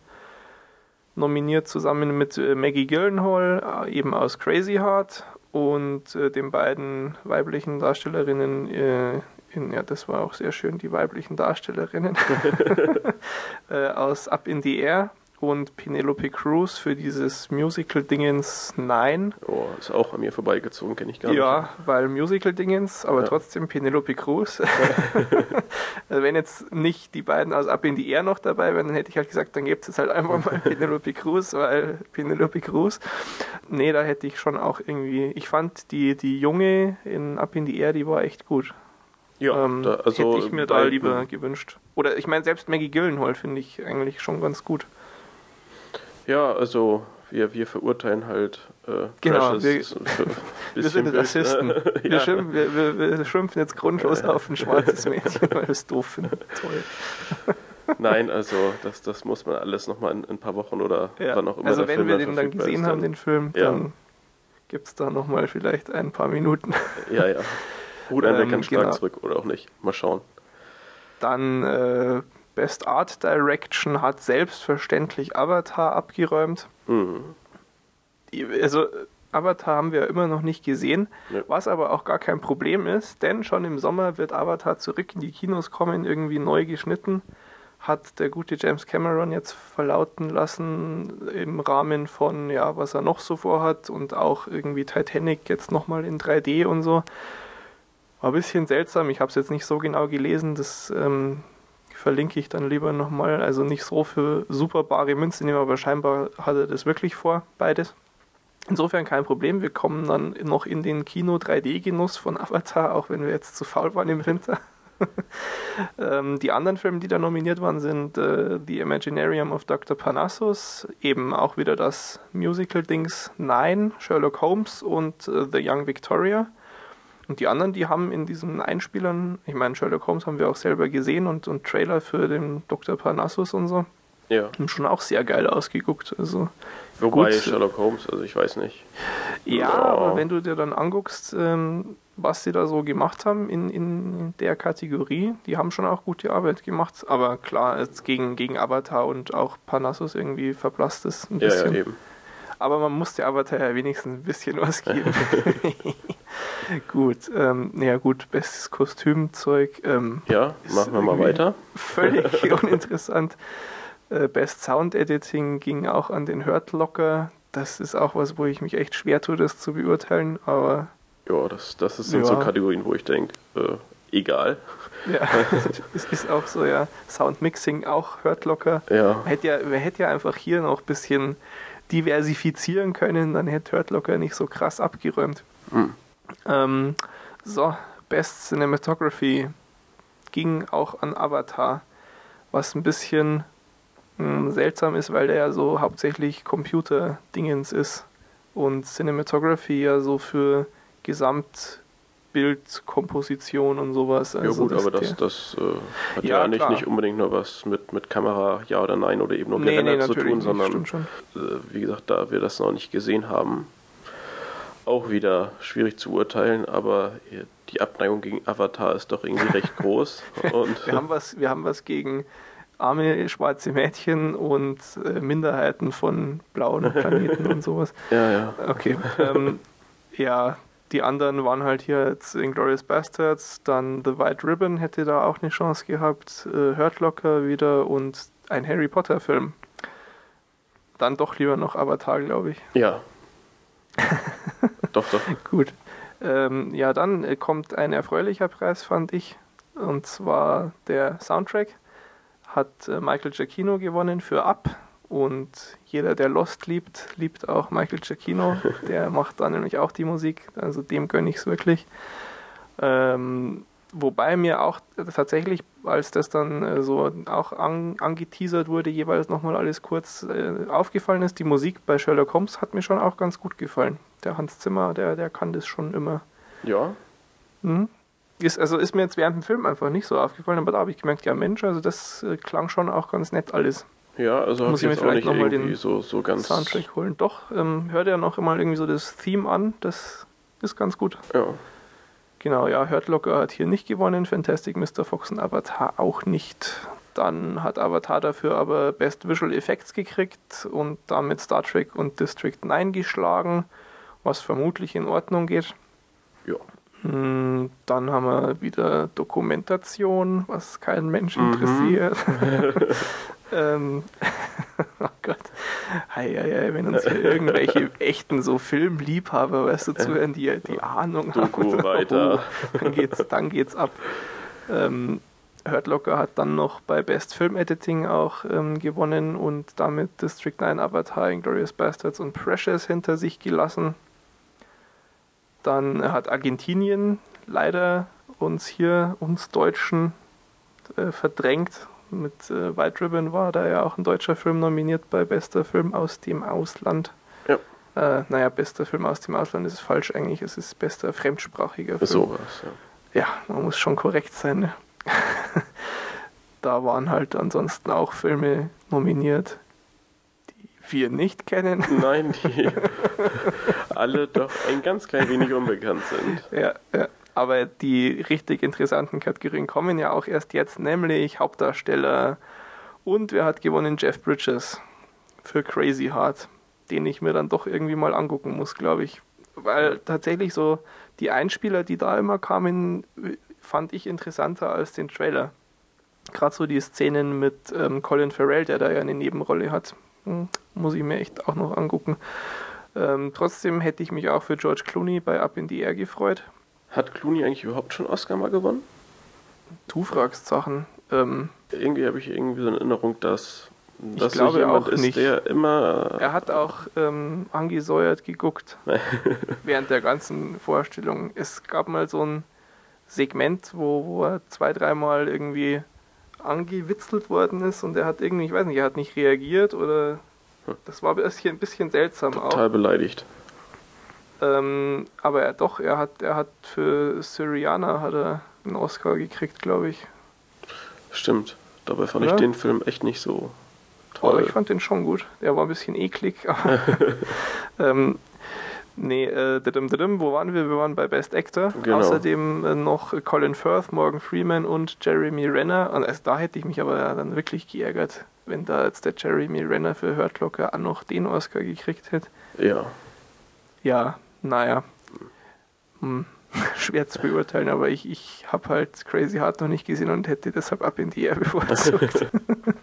nominiert zusammen mit äh, Maggie Gyllenhaal, äh, eben aus Crazy Heart und äh, den beiden weiblichen Darstellerinnen in, ja, das war auch sehr schön, die weiblichen Darstellerinnen äh, aus Up in the Air und Penelope Cruz für dieses Musical-Dingens Nein. Oh, ist auch an mir vorbeigezogen, kenne ich gar nicht. Ja, weil Musical-Dingens, aber Ja. trotzdem Penelope Cruz. also wenn jetzt nicht die beiden aus Up in the Air noch dabei wären, dann hätte ich halt gesagt, dann gibt es halt einfach mal Penelope Cruz, weil Penelope Cruz. Nee, da hätte ich schon auch irgendwie. Ich fand die, die Junge in Up in the Air, die war echt gut. Ja, ähm, da, also hätte ich mir da lieber gewünscht. Oder ich meine, selbst Maggie Gyllenhaal finde ich eigentlich schon ganz gut. Ja, also wir, wir verurteilen halt äh, Genau, Precious wir- Wir sind Rassisten. ne? Wir, ja. schimpfen, wir, wir, schimpfen jetzt grundlos auf ein schwarzes Mädchen, weil wir es doof finden. Toll. Nein, also das, das muss man alles nochmal in, in ein paar Wochen oder Ja. wann auch immer Also wenn Film wir den dann gesehen ist, haben, dann- den Film, Ja. dann gibt es da nochmal vielleicht ein paar Minuten. Ja, ja. Gut, ein Ähm, kann stark genau. zurück oder auch nicht. Mal schauen. Dann äh, Best Art Direction hat selbstverständlich Avatar abgeräumt. Mhm. Also Avatar haben wir immer noch nicht gesehen, Ja. was aber auch gar kein Problem ist, denn schon im Sommer wird Avatar zurück in die Kinos kommen, irgendwie neu geschnitten hat der gute James Cameron jetzt verlauten lassen im Rahmen von, ja, was er noch so vorhat und auch irgendwie Titanic jetzt nochmal in 3D und so. War ein bisschen seltsam, ich habe es jetzt nicht so genau gelesen, das ähm, verlinke ich dann lieber nochmal. Also nicht so für super bare Münze nehmen, aber scheinbar hat er das wirklich vor, beides. Insofern kein Problem, wir kommen dann noch in den Kino 3D-Genuss von Avatar, auch wenn wir jetzt zu faul waren im Winter. ähm, die anderen Filme, die da nominiert waren, sind äh, The Imaginarium of Dr. Parnassus, eben auch wieder das Musical-Dings Nine, Sherlock Holmes und äh, The Young Victoria. Und die anderen, die haben in diesen Einspielern, ich meine, Sherlock Holmes haben wir auch selber gesehen und, und Trailer für den Dr. Parnassus und so. Ja. Haben schon auch sehr geil ausgeguckt. Also Wobei gut. Sherlock Holmes, also ich weiß nicht. Ja, oh. aber wenn du dir dann anguckst, ähm, was sie da so gemacht haben in, in der Kategorie, die haben schon auch gute Arbeit gemacht. Aber klar, jetzt gegen, gegen Avatar und auch Parnassus irgendwie verblasst es ein bisschen. Ja, ja, eben. Aber man musste Avatar ja wenigstens ein bisschen was geben. gut, ähm, ja gut, bestes Kostümzeug. Ähm, ja, machen wir mal weiter. Völlig uninteressant. Äh, Best Sound Editing ging auch an den Hurt Locker. Das ist auch was, wo ich mich echt schwer tue, das zu beurteilen, aber. Ja, das, das sind ja. so Kategorien, wo ich denke, äh, egal. Ja, es ist auch so, ja. Sound Mixing auch Hurt Locker. Ja. Man hätte ja, man hätte ja einfach hier noch ein bisschen diversifizieren können, dann hätte Hurt Locker nicht so krass abgeräumt. Mhm. Ähm, so, Best Cinematography ging auch an Avatar, was ein bisschen mh, hm, seltsam ist, weil der ja so hauptsächlich Computer-Dingens ist und Cinematography ja so für Gesamtbildkomposition und sowas. Also ja gut, aber das, das äh, hat ja, ja eigentlich nicht unbedingt nur was mit, mit Kamera, ja oder nein, oder eben nur nee, nee, zu tun, sondern äh, wie gesagt, da wir das noch nicht gesehen haben, auch wieder schwierig zu urteilen, aber die Abneigung gegen Avatar ist doch irgendwie recht groß. Wir, haben was, wir haben was gegen arme schwarze Mädchen und äh, Minderheiten von blauen Planeten und sowas. Ja, ja. Okay. Ähm, ja, die anderen waren halt hier jetzt Inglourious Bastards, dann The White Ribbon hätte da auch eine Chance gehabt, äh, Hurt Locker wieder und ein Harry Potter Film. Dann doch lieber noch Avatar, glaube ich. Ja, doch, doch. Gut. Ähm, ja, dann äh, kommt ein erfreulicher Preis, fand ich. Und zwar der Soundtrack hat äh, Michael Giacchino gewonnen für Up. Und jeder, der Lost liebt, liebt auch Michael Giacchino. Der macht da nämlich auch die Musik. Also dem gönne ich es wirklich. Ähm, Wobei mir auch tatsächlich, als das dann äh, so auch an, angeteasert wurde, jeweils nochmal alles kurz äh, aufgefallen ist, die Musik bei Sherlock Holmes hat mir schon auch ganz gut gefallen. Der Hans Zimmer, der, der kann das schon immer. Ja. Mhm. Ist, also ist mir jetzt während dem Film einfach nicht so aufgefallen, aber da habe ich gemerkt, ja Mensch, also das äh, klang schon auch ganz nett alles. Ja, also muss ich mir vielleicht nochmal den so, so ganz Soundtrack holen. Doch, ähm, hört ja noch immer irgendwie so das Theme an, das ist ganz gut. Ja. Genau, ja, Hurt Locker hat hier nicht gewonnen, Fantastic Mr. Fox und Avatar auch nicht. Dann hat Avatar dafür aber Best Visual Effects gekriegt und damit Star Trek und District 9 geschlagen, was vermutlich in Ordnung geht. Ja. Hm, dann haben wir wieder Dokumentation, was keinen Mensch mhm. ähm, oh Gott. Hei, hei, hei, wenn uns hier irgendwelche echten so Filmliebhaber, weißt du, zuhören, die die Ahnung Doku haben. weiter. Oh, dann geht's, dann geht's ab. Ähm, Hurt Locker hat dann noch bei Best Film Editing auch ähm, gewonnen und damit District 9 Avatar, Glorious Bastards und Precious hinter sich gelassen. Dann hat Argentinien leider uns hier, uns Deutschen, äh, verdrängt mit äh, White Ribbon war da ja auch ein deutscher Film nominiert bei bester Film aus dem Ausland. Ja. Äh, naja, bester Film aus dem Ausland ist falsch eigentlich. Es ist bester fremdsprachiger Film. So was, ja. Ja, man muss schon korrekt sein. Ne? da waren halt ansonsten auch Filme nominiert, die wir nicht kennen. Nein, die alle doch ein ganz klein wenig unbekannt sind. Ja, ja. Aber die richtig interessanten Kategorien kommen ja auch erst jetzt, nämlich Hauptdarsteller. Und wer hat gewonnen? Jeff Bridges für Crazy Heart, den ich mir dann doch irgendwie mal angucken muss, glaube ich. Weil tatsächlich so die Einspieler, die da immer kamen, fand ich interessanter als den Trailer. Gerade so die Szenen mit ähm, Colin Farrell, der da ja eine Nebenrolle hat, hm, muss ich mir echt auch noch angucken. Ähm, trotzdem hätte ich mich auch für George Clooney bei Up in the Air gefreut. Hat Clooney eigentlich überhaupt schon Oscar mal gewonnen? Du fragst Sachen. Ähm, irgendwie habe ich irgendwie so eine Erinnerung, dass, dass ich glaube jemand auch ist, nicht. der immer. er hat auch ähm, angesäuert geguckt während der ganzen Vorstellung. Es gab mal so ein Segment, wo, wo er zwei, dreimal irgendwie angewitzelt worden ist und er hat irgendwie, ich weiß nicht, er hat nicht reagiert oder das war ein bisschen, ein bisschen seltsam auch. total beleidigt. Ähm, aber er doch, er hat, er hat für Syriana hat er einen Oscar gekriegt, glaube ich. Stimmt. Dabei fand Ja. ich den Film echt nicht so Aber toll. ich fand den schon gut. Der war ein bisschen eklig, aber ähm, nee, äh, didim, didim, wo waren wir? Wir waren bei Best Actor. Genau. Außerdem äh, noch Colin Firth, Morgan Freeman und Jeremy Renner. Und erst da hätte ich mich aber dann wirklich geärgert, wenn da jetzt der Jeremy Renner für Hurt Locker auch noch den Oscar gekriegt hätte. ja. Ja, naja. Hm. Schwer zu beurteilen, aber ich, ich habe halt Crazy Heart noch nicht gesehen und hätte deshalb ab in die Air bevorzugt.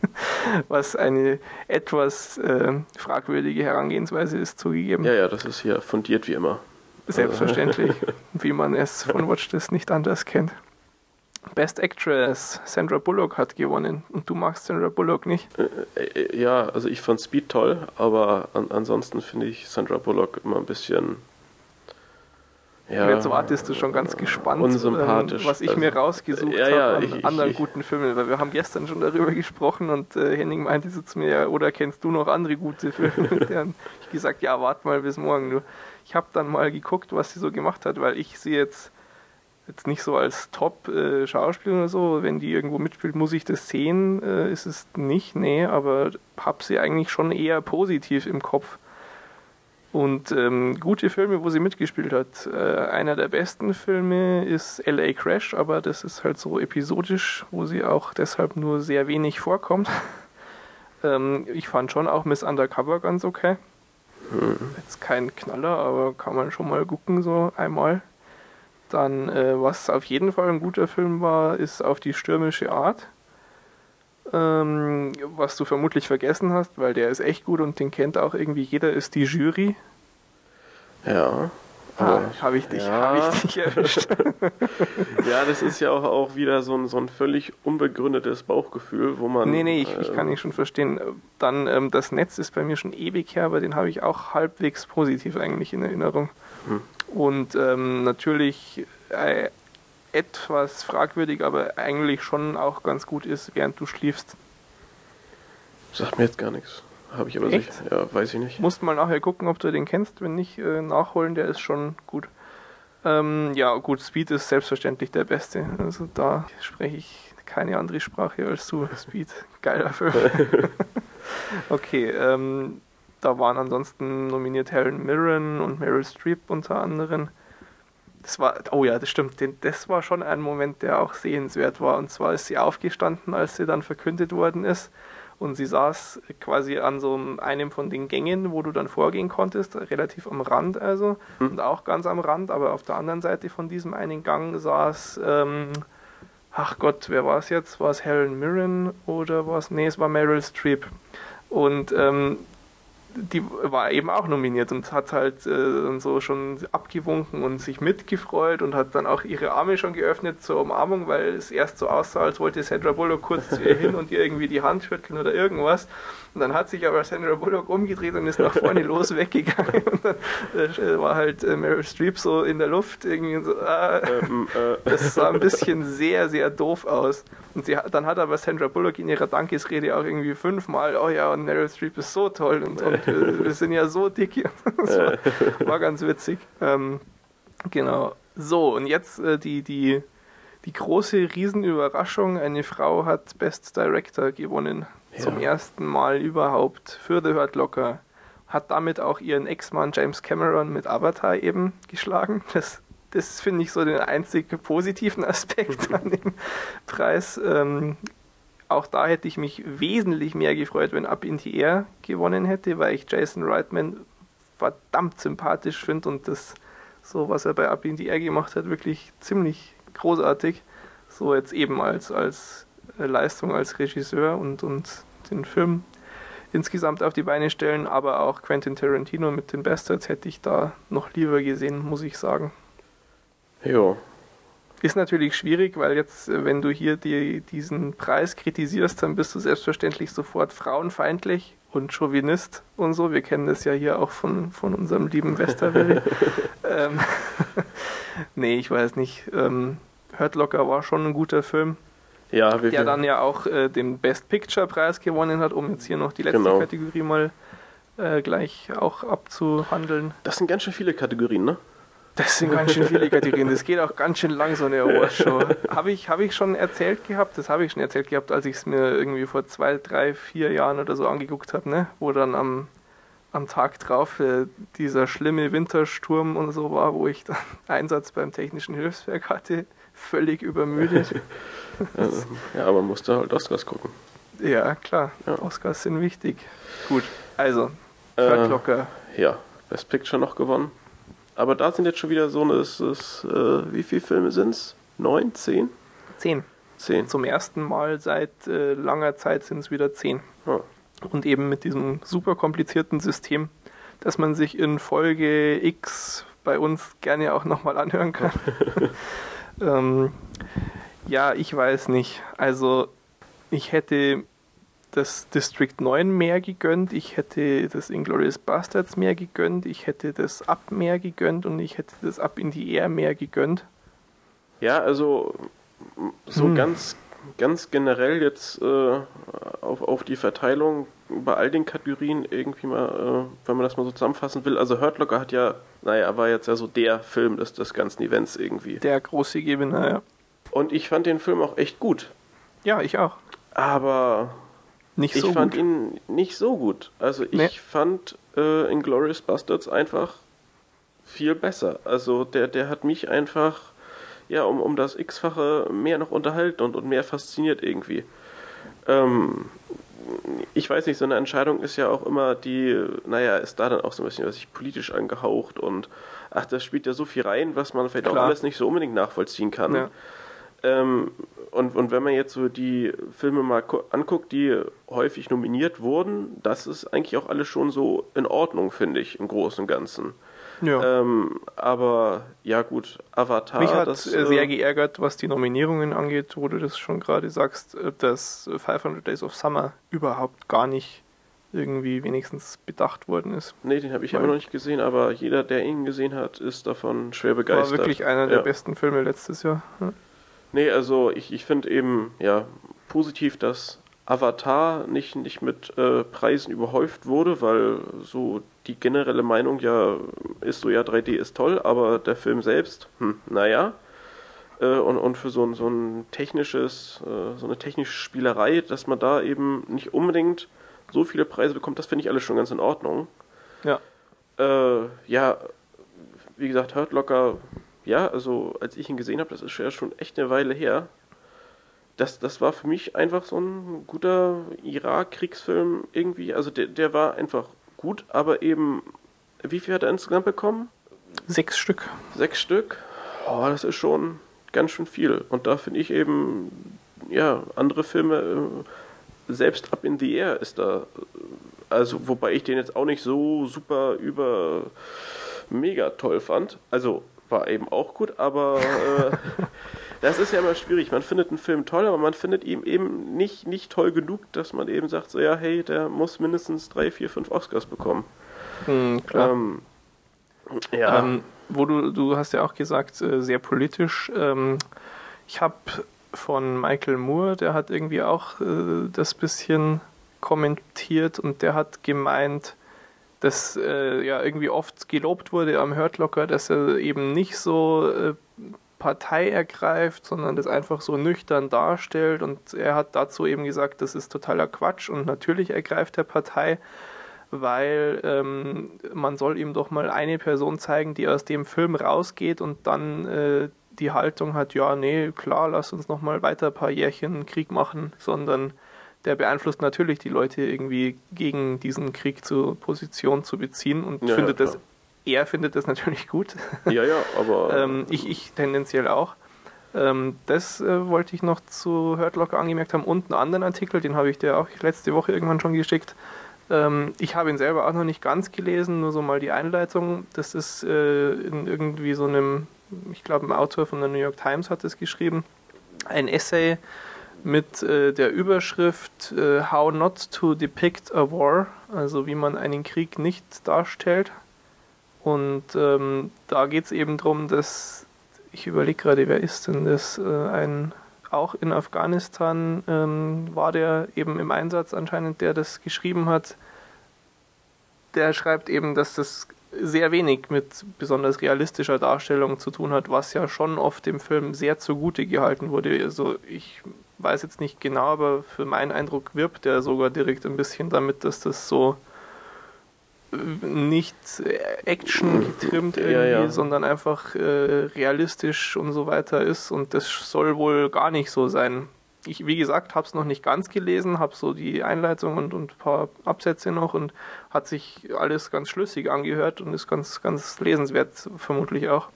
Was eine etwas äh, fragwürdige Herangehensweise ist, zugegeben. ja, ja, das ist hier fundiert wie immer. Selbstverständlich, wie man es von Watch das nicht anders kennt. Best Actress, Sandra Bullock hat gewonnen. Und du magst Sandra Bullock nicht? Äh, äh, ja, also ich fand Speed toll, aber an, ansonsten finde ich Sandra Bullock immer ein bisschen. Ja, Jetzt wartest du schon ganz gespannt, unsympathisch. ähm, was ich Also, mir rausgesucht ja, ja, habe an ich- ich- anderen ich- guten Filmen. Weil wir haben gestern schon darüber gesprochen und äh, Henning meinte so zu mir, ja, oder kennst du noch andere gute Filme? Und dann ich gesagt, ja, warte mal bis morgen. Du. Ich habe dann mal geguckt, was sie so gemacht hat, weil ich sie jetzt jetzt nicht so als Top-Schauspieler oder so. Wenn die irgendwo mitspielt, muss ich das sehen. Äh, ist es nicht, nee, aber habe sie eigentlich schon eher positiv im Kopf. Und ähm, gute Filme, wo sie mitgespielt hat. Äh, einer der besten Filme ist LA Crash, aber das ist halt so episodisch, wo sie auch deshalb nur sehr wenig vorkommt. ähm, ich fand schon auch Miss Undercover ganz okay. Jetzt kein Knaller, aber kann man schon mal gucken, so einmal. Dann, äh, was auf jeden Fall ein guter Film war, ist Auf die stürmische Art. Ähm, was du vermutlich vergessen hast, weil der ist echt gut und den kennt auch irgendwie jeder, ist die Jury. Ja. Ah, habe ich dich, ja. habe ich dich erwischt. Ja, das ist ja auch, auch wieder so ein, so ein völlig unbegründetes Bauchgefühl, wo man. nee, nee, ich, ich ähm, kann nicht schon verstehen. Dann, ähm, das Netz ist bei mir schon ewig her, aber den habe ich auch halbwegs positiv eigentlich in Erinnerung. Hm. Und ähm, natürlich äh, etwas fragwürdig, aber eigentlich schon auch ganz gut ist, während du schläfst. Sagt mir jetzt gar nichts. Habe ich aber Echt? sicher. Ja, weiß ich nicht. Musst mal nachher gucken, ob du den kennst. Wenn nicht, äh, nachholen, der ist schon gut. Ähm, ja, gut, Speed ist selbstverständlich der beste. Also da spreche ich keine andere Sprache als du. Speed, geiler Film. okay, ähm, da waren ansonsten nominiert Helen Mirren und Meryl Streep unter anderem. Das war, oh ja, das stimmt. Das war schon ein Moment, der auch sehenswert war. Und zwar ist sie aufgestanden, als sie dann verkündet worden ist. Und sie saß quasi an so einem von den Gängen, wo du dann vorgehen konntest, relativ am Rand also. Hm. Und auch ganz am Rand, aber auf der anderen Seite von diesem einen Gang saß, ähm, ach Gott, wer war es jetzt? War es Helen Mirren oder war es, nee, es war Meryl Streep. Und ähm, die war eben auch nominiert und hat halt äh, so schon abgewunken und sich mitgefreut und hat dann auch ihre Arme schon geöffnet zur Umarmung, weil es erst so aussah, als wollte Sandra Bullock kurz zu ihr hin und ihr irgendwie die Hand schütteln oder irgendwas. Und dann hat sich aber Sandra Bullock umgedreht und ist nach vorne los weggegangen. Und dann äh, war halt äh, Meryl Streep so in der Luft irgendwie so. Ah, Ähm, äh, das sah ein bisschen sehr, sehr doof aus. Und sie, dann hat aber Sandra Bullock in ihrer Dankesrede auch irgendwie fünfmal, oh ja, und Meryl Streep ist so toll und, und äh, wir sind ja so dick. Das war, war ganz witzig. Ähm, genau. So, und jetzt die, die, die große Riesenüberraschung. Eine Frau hat Best Director gewonnen. Zum Ja. ersten Mal überhaupt für The Hurt Locker. Hat damit auch ihren Ex-Mann James Cameron mit Avatar eben geschlagen. Das, das finde ich so den einzig positiven Aspekt an dem Preis. Ähm, auch da hätte ich mich wesentlich mehr gefreut, wenn Up in the Air gewonnen hätte, weil ich Jason Reitman verdammt sympathisch finde und das, so was er bei Up in the Air gemacht hat, wirklich ziemlich großartig. So jetzt eben als, als Leistung als Regisseur und, und den Film insgesamt auf die Beine stellen, aber auch Quentin Tarantino mit den Bastards hätte ich da noch lieber gesehen, muss ich sagen. Ja. Ist natürlich schwierig, weil jetzt, äh, wenn du hier die, diesen Preis kritisierst, dann bist du selbstverständlich sofort frauenfeindlich und Chauvinist und so. Wir kennen das ja hier auch von, von unserem lieben Westerwelle. ähm, nee, ich weiß nicht. Ähm, Hurt Locker war schon ein guter Film. Ja, der dann ja auch äh, den Best Picture Preis gewonnen hat, um jetzt hier noch die letzte genau. Kategorie mal äh, gleich auch abzuhandeln. Das sind ganz schön viele Kategorien, ne? Das sind ganz schön viele Kategorien. Das geht auch ganz schön lang, so eine Awardshow. habe ich, hab ich schon erzählt gehabt, das habe ich schon erzählt gehabt, als ich es mir irgendwie vor zwei, drei, vier Jahren oder so angeguckt habe, ne? Wo dann am, am Tag drauf äh, dieser schlimme Wintersturm und so war, wo ich dann Einsatz beim Technischen Hilfswerk hatte, völlig übermüdet. ja, aber musste halt Oscars gucken. Ja, klar. Ja. Oscars sind wichtig. Gut, also, äh, locker. Ja, Best Picture noch gewonnen. Aber da sind jetzt schon wieder so eine, ist, ist, äh, wie viele Filme sind es? Neun? Zehn? Zehn. Zehn. Zum ersten Mal seit äh, langer Zeit sind es wieder zehn. Ja. Und eben mit diesem super komplizierten System, dass man sich in Folge X bei uns gerne auch nochmal anhören kann. ähm, ja, ich weiß nicht. Also ich hätte das District 9 mehr gegönnt, ich hätte das Inglourious Bastards mehr gegönnt, ich hätte das Up mehr gegönnt und ich hätte das Up in die Air mehr gegönnt. Ja, also so hm. ganz, ganz generell jetzt äh, auf, auf die Verteilung bei all den Kategorien irgendwie mal, äh, wenn man das mal so zusammenfassen will. Also Hurt Locker hat ja, naja, war jetzt ja so der Film des, des ganzen Events irgendwie. Der große Gewinner, ja. Und ich fand den Film auch echt gut. Ja, ich auch. Aber nicht so ich fand ihn nicht so gut. Also ich nee. fand äh, Inglourious Bastards einfach viel besser. Also der, der hat mich einfach ja um, um das X-fache mehr noch unterhalten und, und mehr fasziniert irgendwie. Ähm, ich weiß nicht, so eine Entscheidung ist ja auch immer die, naja, ist da dann auch so ein bisschen was ich politisch angehaucht und ach, das spielt ja so viel rein, was man vielleicht Klar. auch alles nicht so unbedingt nachvollziehen kann. Ja. Ähm, und, und wenn man jetzt so die Filme mal anguckt, die häufig nominiert wurden, das ist eigentlich auch alles schon so in Ordnung, finde ich, im Großen und Ganzen. Ja. Ähm, aber ja gut, Avatar. Mich hat das, äh, sehr geärgert, was die Nominierungen angeht, wo du das schon gerade sagst, äh, dass 500 Days of Summer überhaupt gar nicht irgendwie wenigstens bedacht worden ist. Nee, den habe ich aber noch nicht gesehen, aber jeder, der ihn gesehen hat, ist davon schwer begeistert. War wirklich einer der besten Filme letztes Jahr. Ja. Nee, also ich, ich finde eben, ja, positiv, dass Avatar nicht, nicht mit äh, Preisen überhäuft wurde, weil so die generelle Meinung ja ist so, ja, 3D ist toll, aber der Film selbst, hm, naja. Äh, und, und für so ein, so ein technisches, äh, so eine technische Spielerei, dass man da eben nicht unbedingt so viele Preise bekommt, das finde ich alles schon ganz in Ordnung. Ja. Äh, ja, wie gesagt, Hurt Locker ja, also als ich ihn gesehen habe, das ist ja schon echt eine Weile her. Das, das war für mich einfach so ein guter Irak-Kriegsfilm irgendwie. Also der, der war einfach gut, aber eben, wie viel hat er insgesamt bekommen? Sechs Stück. Sechs Stück? Oh, das ist schon ganz schön viel. Und da finde ich eben, ja, andere Filme, äh, selbst Up in the Air ist da, also wobei ich den jetzt auch nicht so super über mega toll fand. Also war eben auch gut, aber äh, das ist ja immer schwierig. Man findet einen Film toll, aber man findet ihn eben nicht, nicht toll genug, dass man eben sagt, so ja, hey, der muss mindestens drei, vier, fünf Oscars bekommen. Hm, klar. Ähm, ja. Ähm, wo du, du hast ja auch gesagt, äh, sehr politisch. Ähm, ich habe von Michael Moore, der hat irgendwie auch äh, das bisschen kommentiert und der hat gemeint, das äh, ja irgendwie oft gelobt wurde am Hurtlocker, dass er eben nicht so äh, Partei ergreift, sondern das einfach so nüchtern darstellt. Und er hat dazu eben gesagt, das ist totaler Quatsch. Und natürlich ergreift er Partei, weil ähm, man soll ihm doch mal eine Person zeigen, die aus dem Film rausgeht und dann äh, die Haltung hat, ja, nee, klar, lass uns noch mal weiter ein paar Jährchen Krieg machen, sondern der beeinflusst natürlich die Leute irgendwie gegen diesen Krieg zur Position zu beziehen und ja, findet ja, das, er findet das natürlich gut. Ja, ja, aber. ähm, ich, ich tendenziell auch. Ähm, das äh, wollte ich noch zu Hurt Locker angemerkt haben und einen anderen Artikel, den habe ich dir auch letzte Woche irgendwann schon geschickt. Ähm, ich habe ihn selber auch noch nicht ganz gelesen, nur so mal die Einleitung. Das ist äh, in irgendwie so einem, ich glaube, ein Autor von der New York Times hat es geschrieben, ein Essay mit äh, der Überschrift äh, How Not to Depict a War, also wie man einen Krieg nicht darstellt. Und ähm, da geht es eben darum, dass, ich überlege gerade, wer ist denn das, äh, ein, auch in Afghanistan ähm, war der eben im Einsatz anscheinend, der das geschrieben hat. Der schreibt eben, dass das sehr wenig mit besonders realistischer Darstellung zu tun hat, was ja schon oft dem Film sehr zugute gehalten wurde. Also ich weiß jetzt nicht genau, aber für meinen Eindruck wirbt er sogar direkt ein bisschen damit, dass das so nicht Action getrimmt irgendwie, ja, ja. sondern einfach äh, realistisch und so weiter ist. Und das soll wohl gar nicht so sein. Ich, wie gesagt, habe es noch nicht ganz gelesen, habe so die Einleitung und, und ein paar Absätze noch und hat sich alles ganz schlüssig angehört und ist ganz, ganz lesenswert, vermutlich auch.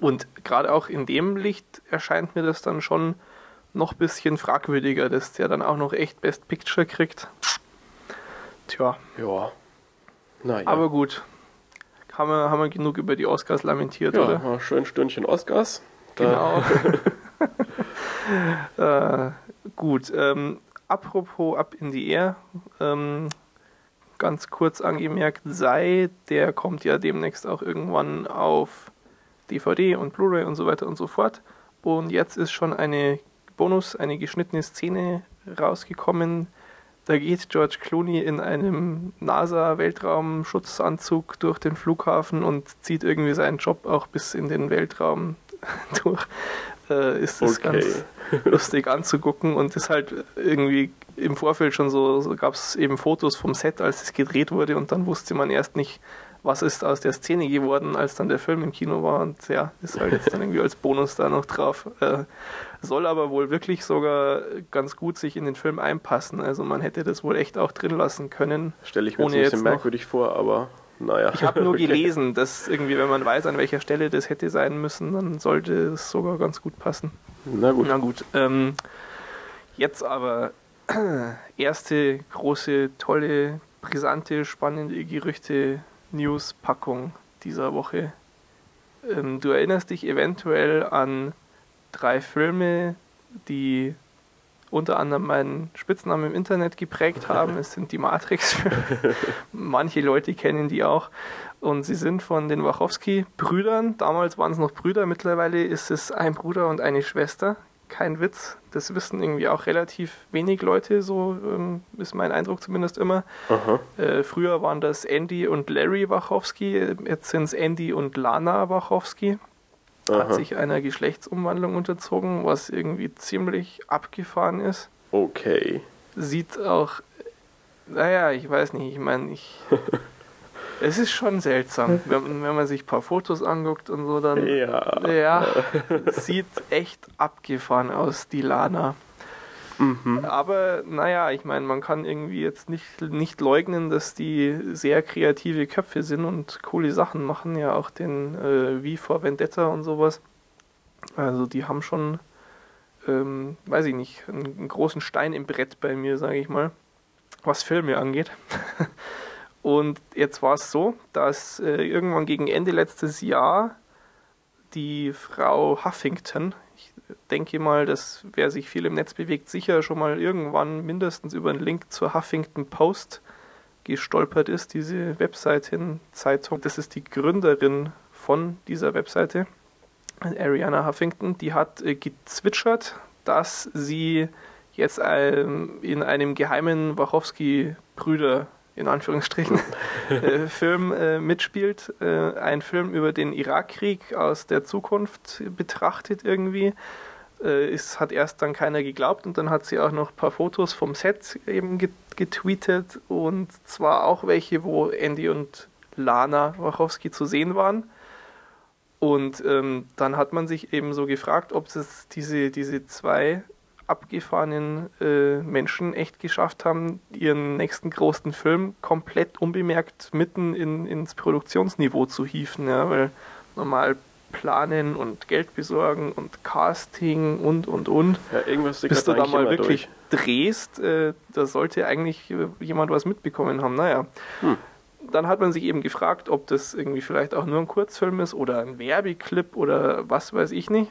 Und gerade auch in dem Licht erscheint mir das dann schon noch ein bisschen fragwürdiger, dass der dann auch noch echt Best Picture kriegt. Tja. Ja. Naja. Aber gut. Haben wir, haben wir genug über die Oscars lamentiert, ja, oder? Ja, schön Stündchen Oscars. Da. Genau. äh, gut. Ähm, apropos Up in the Air. Ähm, ganz kurz angemerkt, sei, der kommt ja demnächst auch irgendwann auf DVD und Blu-ray und so weiter und so fort. Und jetzt ist schon eine Bonus, eine geschnittene Szene rausgekommen, da geht George Clooney in einem NASA-Weltraumschutzanzug durch den Flughafen und zieht irgendwie seinen Job auch bis in den Weltraum durch. Äh, ist das okay. ganz lustig anzugucken und ist halt irgendwie im Vorfeld schon so, so gab es eben Fotos vom Set, als es gedreht wurde und dann wusste man erst nicht, was ist aus der Szene geworden, als dann der Film im Kino war und ja, ist halt jetzt dann irgendwie als Bonus da noch drauf. Äh, soll aber wohl wirklich sogar ganz gut sich in den Film einpassen. Also man hätte das wohl echt auch drin lassen können. Stelle ich mir jetzt ein bisschen merkwürdig vor, aber naja. Ich habe nur gelesen, dass irgendwie, wenn man weiß, an welcher Stelle das hätte sein müssen, dann sollte es sogar ganz gut passen. Na gut. Na gut. Ähm, jetzt aber erste große, tolle, brisante, spannende Gerüchte News-Packung dieser Woche. Ähm, du erinnerst dich eventuell an drei Filme, die unter anderem meinen Spitznamen im Internet geprägt haben. Es sind die Matrix-Filme. Manche Leute kennen die auch. Und sie sind von den Wachowski-Brüdern. Damals waren es noch Brüder, mittlerweile ist es ein Bruder und eine Schwester kein Witz. Das wissen irgendwie auch relativ wenig Leute, so ähm, ist mein Eindruck zumindest immer. Äh, früher waren das Andy und Larry Wachowski, jetzt sind es Andy und Lana Wachowski. Aha. Hat sich einer Geschlechtsumwandlung unterzogen, was irgendwie ziemlich abgefahren ist. Okay. Sieht auch, naja, ich weiß nicht, ich meine, ich Es ist schon seltsam, wenn, wenn man sich ein paar Fotos anguckt und so, dann. Ja. Ja, sieht echt abgefahren aus, die Lana. Mhm. Aber naja, ich meine, man kann irgendwie jetzt nicht, nicht leugnen, dass die sehr kreative Köpfe sind und coole Sachen machen, ja auch den äh, wie vor Vendetta und sowas. Also die haben schon, ähm, weiß ich nicht, einen, einen großen Stein im Brett bei mir, sage ich mal, was Filme angeht. Und jetzt war es so, dass äh, irgendwann gegen Ende letztes Jahr die Frau Huffington, ich denke mal, dass wer sich viel im Netz bewegt, sicher schon mal irgendwann mindestens über einen Link zur Huffington Post gestolpert ist, diese Webseiten-Zeitung. Das ist die Gründerin von dieser Webseite, Ariana Huffington. Die hat äh, gezwitschert, dass sie jetzt ähm, in einem geheimen Wachowski-Brüder in Anführungsstrichen, äh, Film äh, mitspielt. Äh, ein Film über den Irakkrieg aus der Zukunft betrachtet irgendwie. Äh, es hat erst dann keiner geglaubt und dann hat sie auch noch ein paar Fotos vom Set eben getweetet und zwar auch welche, wo Andy und Lana Wachowski zu sehen waren. Und ähm, dann hat man sich eben so gefragt, ob es diese, diese zwei abgefahrenen äh, Menschen echt geschafft haben, ihren nächsten großen Film komplett unbemerkt mitten in, ins Produktionsniveau zu hieven. Ja, weil normal planen und Geld besorgen und Casting und und und. Ja, irgendwas Bis du da mal wirklich drehst, äh, da sollte eigentlich jemand was mitbekommen haben. Naja. Hm. Dann hat man sich eben gefragt, ob das irgendwie vielleicht auch nur ein Kurzfilm ist oder ein Werbeclip oder was weiß ich nicht.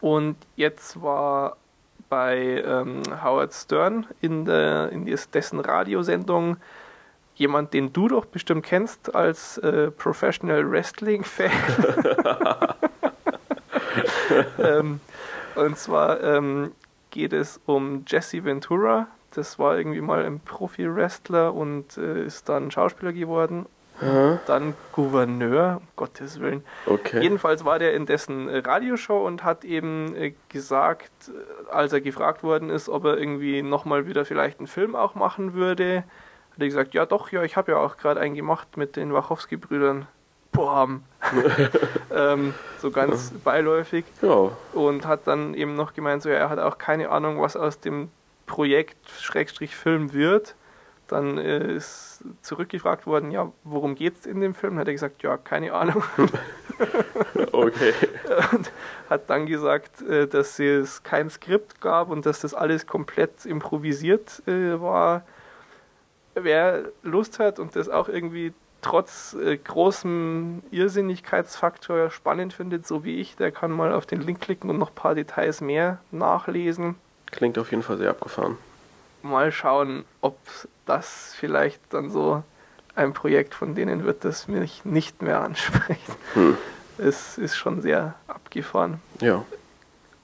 Und jetzt war bei ähm, Howard Stern in, der, in des- dessen Radiosendung jemand, den du doch bestimmt kennst als äh, Professional Wrestling-Fan. ähm, und zwar ähm, geht es um Jesse Ventura. Das war irgendwie mal ein Profi-Wrestler und äh, ist dann Schauspieler geworden. Aha. Dann Gouverneur, um Gottes Willen. Okay. Jedenfalls war der in dessen äh, Radioshow und hat eben äh, gesagt, äh, als er gefragt worden ist, ob er irgendwie nochmal wieder vielleicht einen Film auch machen würde, hat er gesagt, ja doch, ja, ich habe ja auch gerade einen gemacht mit den Wachowski-Brüdern. Boam. ähm, so ganz beiläufig Ja, und hat dann eben noch gemeint, so ja, er hat auch keine Ahnung, was aus dem Projekt Schrägstrich Film wird. Dann äh, ist zurückgefragt worden, ja, worum geht's in dem Film? Hat er gesagt, ja, keine Ahnung. okay. und hat dann gesagt, äh, dass es kein Skript gab und dass das alles komplett improvisiert äh, war. Wer Lust hat und das auch irgendwie trotz äh, großem Irrsinnigkeitsfaktor spannend findet, so wie ich, der kann mal auf den Link klicken und noch ein paar Details mehr nachlesen. Klingt auf jeden Fall sehr abgefahren. Mal schauen, ob das vielleicht dann so ein Projekt von denen wird, das mich nicht mehr anspricht. Hm. Es ist schon sehr abgefahren. Ja.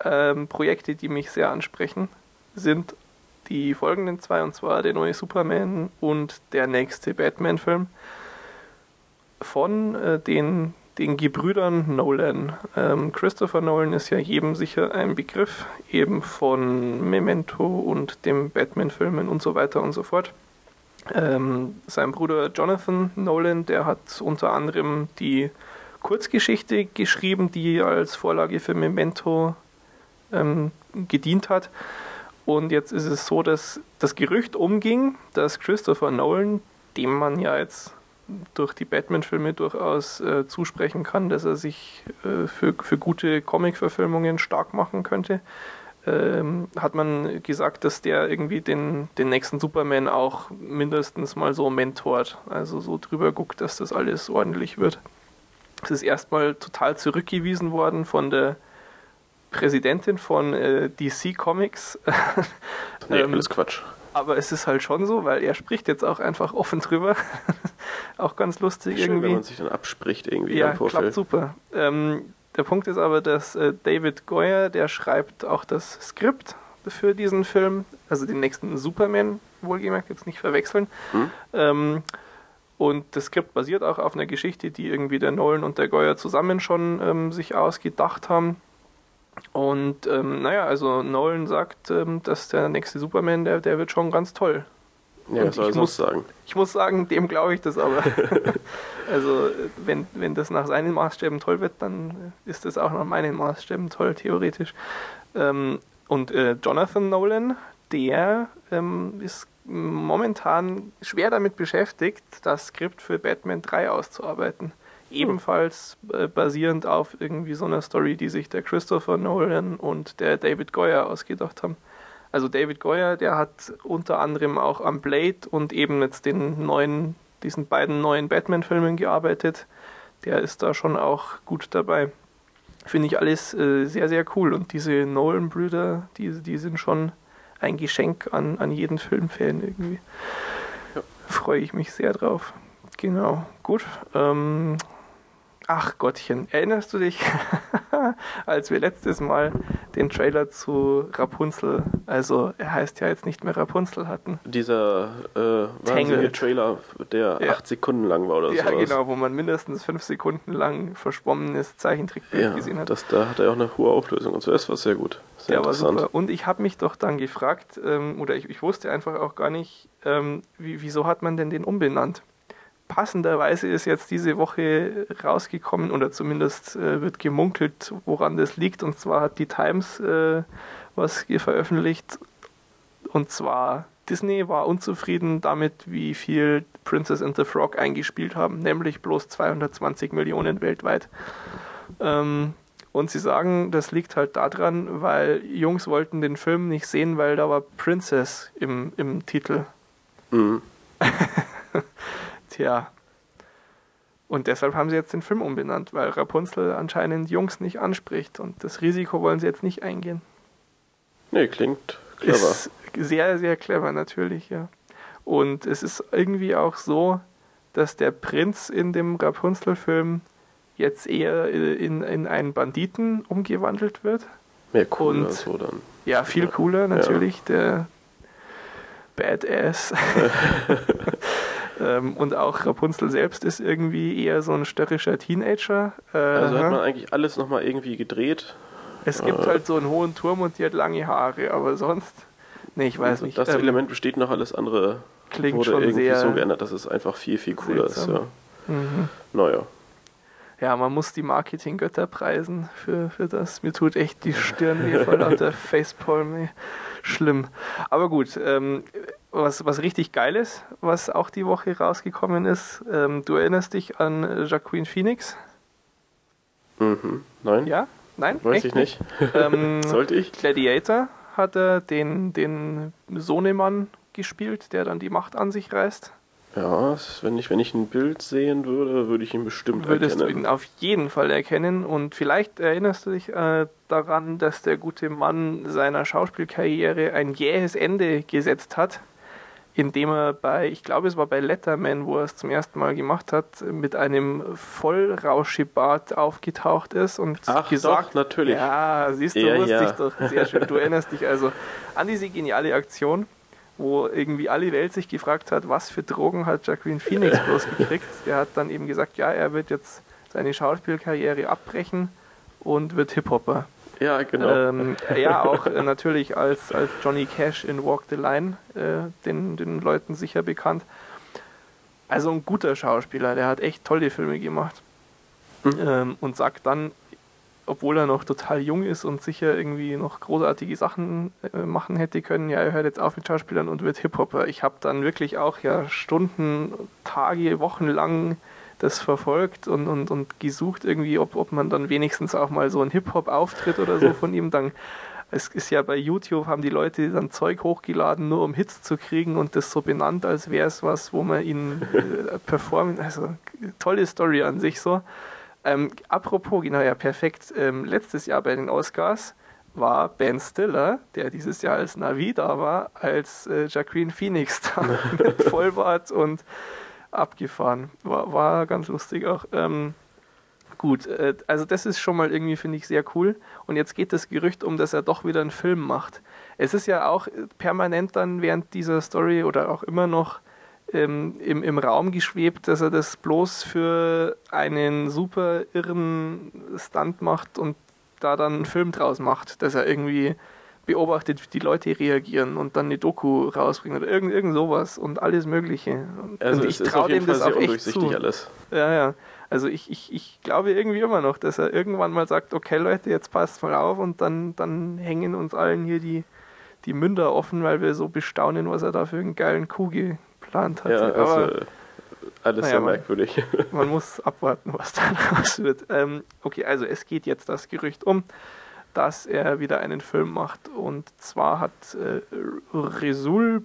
ähm, Projekte, die mich sehr ansprechen, sind die folgenden zwei, und zwar der neue Superman und der nächste Batman-Film von äh, den, den Gebrüdern Nolan. Ähm, Christopher Nolan ist ja jedem sicher ein Begriff, eben von Memento und dem Batman-Filmen und so weiter und so fort. Ähm, sein Bruder Jonathan Nolan, der hat unter anderem die Kurzgeschichte geschrieben, die als Vorlage für Memento ähm, gedient hat. Und jetzt ist es so, dass das Gerücht umging, dass Christopher Nolan, dem man ja jetzt durch die Batman-Filme durchaus äh, zusprechen kann, dass er sich äh, für, für gute Comic-Verfilmungen stark machen könnte, ähm, hat man gesagt, dass der irgendwie den, den nächsten Superman auch mindestens mal so mentort, also so drüber guckt, dass das alles ordentlich wird. Es ist erstmal total zurückgewiesen worden von der Präsidentin von äh, DC Comics. Nee, Ähm, alles Quatsch. Aber es ist halt schon so, weil er spricht jetzt auch einfach offen drüber. auch ganz lustig Schön, irgendwie. wenn man sich dann abspricht irgendwie Ja, klappt super. Ähm, der Punkt ist aber, dass äh, David Goyer, der schreibt auch das Skript für diesen Film, also den nächsten Superman, wohlgemerkt, jetzt nicht verwechseln. Hm? Ähm, und das Skript basiert auch auf einer Geschichte, die irgendwie der Nolan und der Goyer zusammen schon ähm, sich ausgedacht haben. Und ähm, naja, also Nolan sagt, ähm, dass der nächste Superman, der, der wird schon ganz toll. Ja, Und was soll ich muss- sagen? Ich muss sagen, dem glaube ich das aber. also, wenn, wenn das nach seinen Maßstäben toll wird, dann ist das auch nach meinen Maßstäben toll, theoretisch. Ähm, und äh, Jonathan Nolan, der ähm, ist momentan schwer damit beschäftigt, das Skript für Batman 3 auszuarbeiten. Ebenfalls äh, basierend auf irgendwie so einer Story, die sich der Christopher Nolan und der David Goyer ausgedacht haben. Also David Goyer, der hat unter anderem auch am Blade und eben jetzt den neuen, diesen beiden neuen Batman-Filmen gearbeitet. Der ist da schon auch gut dabei. Finde ich alles äh, sehr, sehr cool. Und diese Nolan-Brüder, die, die sind schon ein Geschenk an, an jeden Filmfan irgendwie. Ja. Freue ich mich sehr drauf. Genau, gut. Ähm, ach Gottchen, erinnerst du dich, als wir letztes Mal den Trailer zu Rapunzel, also er heißt ja jetzt nicht mehr Rapunzel hatten? Dieser äh, wahnsinnige. Trailer, der Ja. acht Sekunden lang war oder ja, sowas. genau, wo man mindestens fünf Sekunden lang verschwommenes Zeichentrickbild Ja, gesehen hat. das, da hat er auch eine hohe Auflösung und so. Das war sehr gut. Sehr Der war interessant. super. Und ich habe mich doch dann gefragt, ähm, oder ich, ich wusste einfach auch gar nicht, ähm, wie, wieso hat man denn den umbenannt? Passenderweise ist jetzt diese Woche rausgekommen, oder zumindest äh, wird gemunkelt, woran das liegt. Und zwar hat die Times äh, was veröffentlicht. Und zwar Disney war unzufrieden damit, wie viel Princess and the Frog eingespielt haben, nämlich bloß 220 Millionen weltweit. Ähm, und sie sagen, das liegt halt daran, weil Jungs wollten den Film nicht sehen, weil da war Princess im, im Titel. Mhm. Tja. Und deshalb haben sie jetzt den Film umbenannt, weil Rapunzel anscheinend Jungs nicht anspricht und das Risiko wollen sie jetzt nicht eingehen. Nee, klingt clever. Ist sehr, sehr clever natürlich, ja. Und es ist irgendwie auch so, dass der Prinz in dem Rapunzel-Film jetzt eher in, in einen Banditen umgewandelt wird. Mehr cool Und- so dann. Ja, viel Ja. cooler natürlich, der Badass. ähm, und auch Rapunzel selbst ist irgendwie eher so ein störrischer Teenager. Äh, Also hat man eigentlich alles nochmal irgendwie gedreht. es gibt äh, halt so einen hohen Turm und die hat lange Haare, aber sonst. Nee, ich weiß nicht. Das ähm, Element besteht noch, alles andere klingt wurde schon irgendwie sehr. so geändert, dass es einfach viel, viel cooler seltsam. ist. Ja. Mhm. Naja. Ja, man muss die Marketinggötter preisen für, für das. Mir tut echt die Stirn weh vor lauter Facepalm. Schlimm. Aber gut, ähm, was, was richtig geil ist, was auch die Woche rausgekommen ist, ähm, du erinnerst dich an Jacqueline Phoenix? Mhm. Nein? Ja? Nein? Weiß ich nicht. Ähm, Sollte ich? Gladiator hat er den, den Sohnemann gespielt, der dann die Macht an sich reißt. Ja, wenn ich, wenn ich ein Bild sehen würde, würde ich ihn bestimmt würdest du ihn erkennen. auf jeden Fall erkennen. Und vielleicht erinnerst du dich äh, daran, dass der gute Mann seiner Schauspielkarriere ein jähes Ende gesetzt hat, indem er bei, ich glaube es war bei Letterman, wo er es zum ersten Mal gemacht hat, mit einem Vollrauschebart aufgetaucht ist und Ach, gesagt, doch, natürlich. ja, siehst du, Ja, wusste ja. ich doch, sehr schön. Du erinnerst dich also an diese geniale Aktion, wo irgendwie alle Welt sich gefragt hat, was für Drogen hat Jacqueline Phoenix bloß gekriegt. Er hat dann eben gesagt, ja, er wird jetzt seine Schauspielkarriere abbrechen und wird Hip-Hopper. Ja, genau. Ähm, ja, auch äh, natürlich als, als Johnny Cash in Walk the Line, äh, den, den Leuten sicher bekannt. Also ein guter Schauspieler, der hat echt tolle Filme gemacht. Mhm. Ähm, und sagt dann, obwohl er noch total jung ist und sicher irgendwie noch großartige Sachen äh, machen hätte können, ja, er hört jetzt auf mit Schauspielern und wird Hip-Hopper. Ich habe dann wirklich auch ja Stunden, Tage, Wochen lang das verfolgt und, und, und gesucht irgendwie, ob, ob man dann wenigstens auch mal so einen Hip-Hop-Auftritt oder so von ihm dann es ist ja bei YouTube, haben die Leute dann Zeug hochgeladen, nur um Hits zu kriegen und das so benannt, als wäre es was, wo man ihn äh, performen. Also tolle Story an sich so. Ähm, apropos, genau, ja, perfekt. Ähm, letztes Jahr bei den Oscars war Ben Stiller, der dieses Jahr als Navi da war, als äh, Jacqueline Phoenix da mit Vollbart und abgefahren. War, war ganz lustig auch. Ähm, gut, äh, also das ist schon mal irgendwie, finde ich, sehr cool. Und jetzt geht das Gerücht um, dass er doch wieder einen Film macht. Es ist ja auch permanent dann während dieser Story oder auch immer noch ähm, im, im Raum geschwebt, dass er das bloß für einen super irren Stunt macht und da dann einen Film draus macht, dass er irgendwie beobachtet, wie die Leute reagieren und dann eine Doku rausbringt oder irgend, irgend sowas und alles Mögliche. Und, also und ich traue dem Fall das auch echt zu. alles. Ja, ja. Also ich, ich, ich glaube irgendwie immer noch, dass er irgendwann mal sagt, okay Leute, jetzt passt mal auf und dann, dann hängen uns allen hier die, die Münder offen, weil wir so bestaunen, was er da für einen geilen Coup geplant hat. Ja, also Aber alles Naja, sehr man- merkwürdig. man muss abwarten, was dann raus wird. Ähm, okay, also es geht jetzt das Gerücht um, dass er wieder einen Film macht. Und zwar hat äh, Resul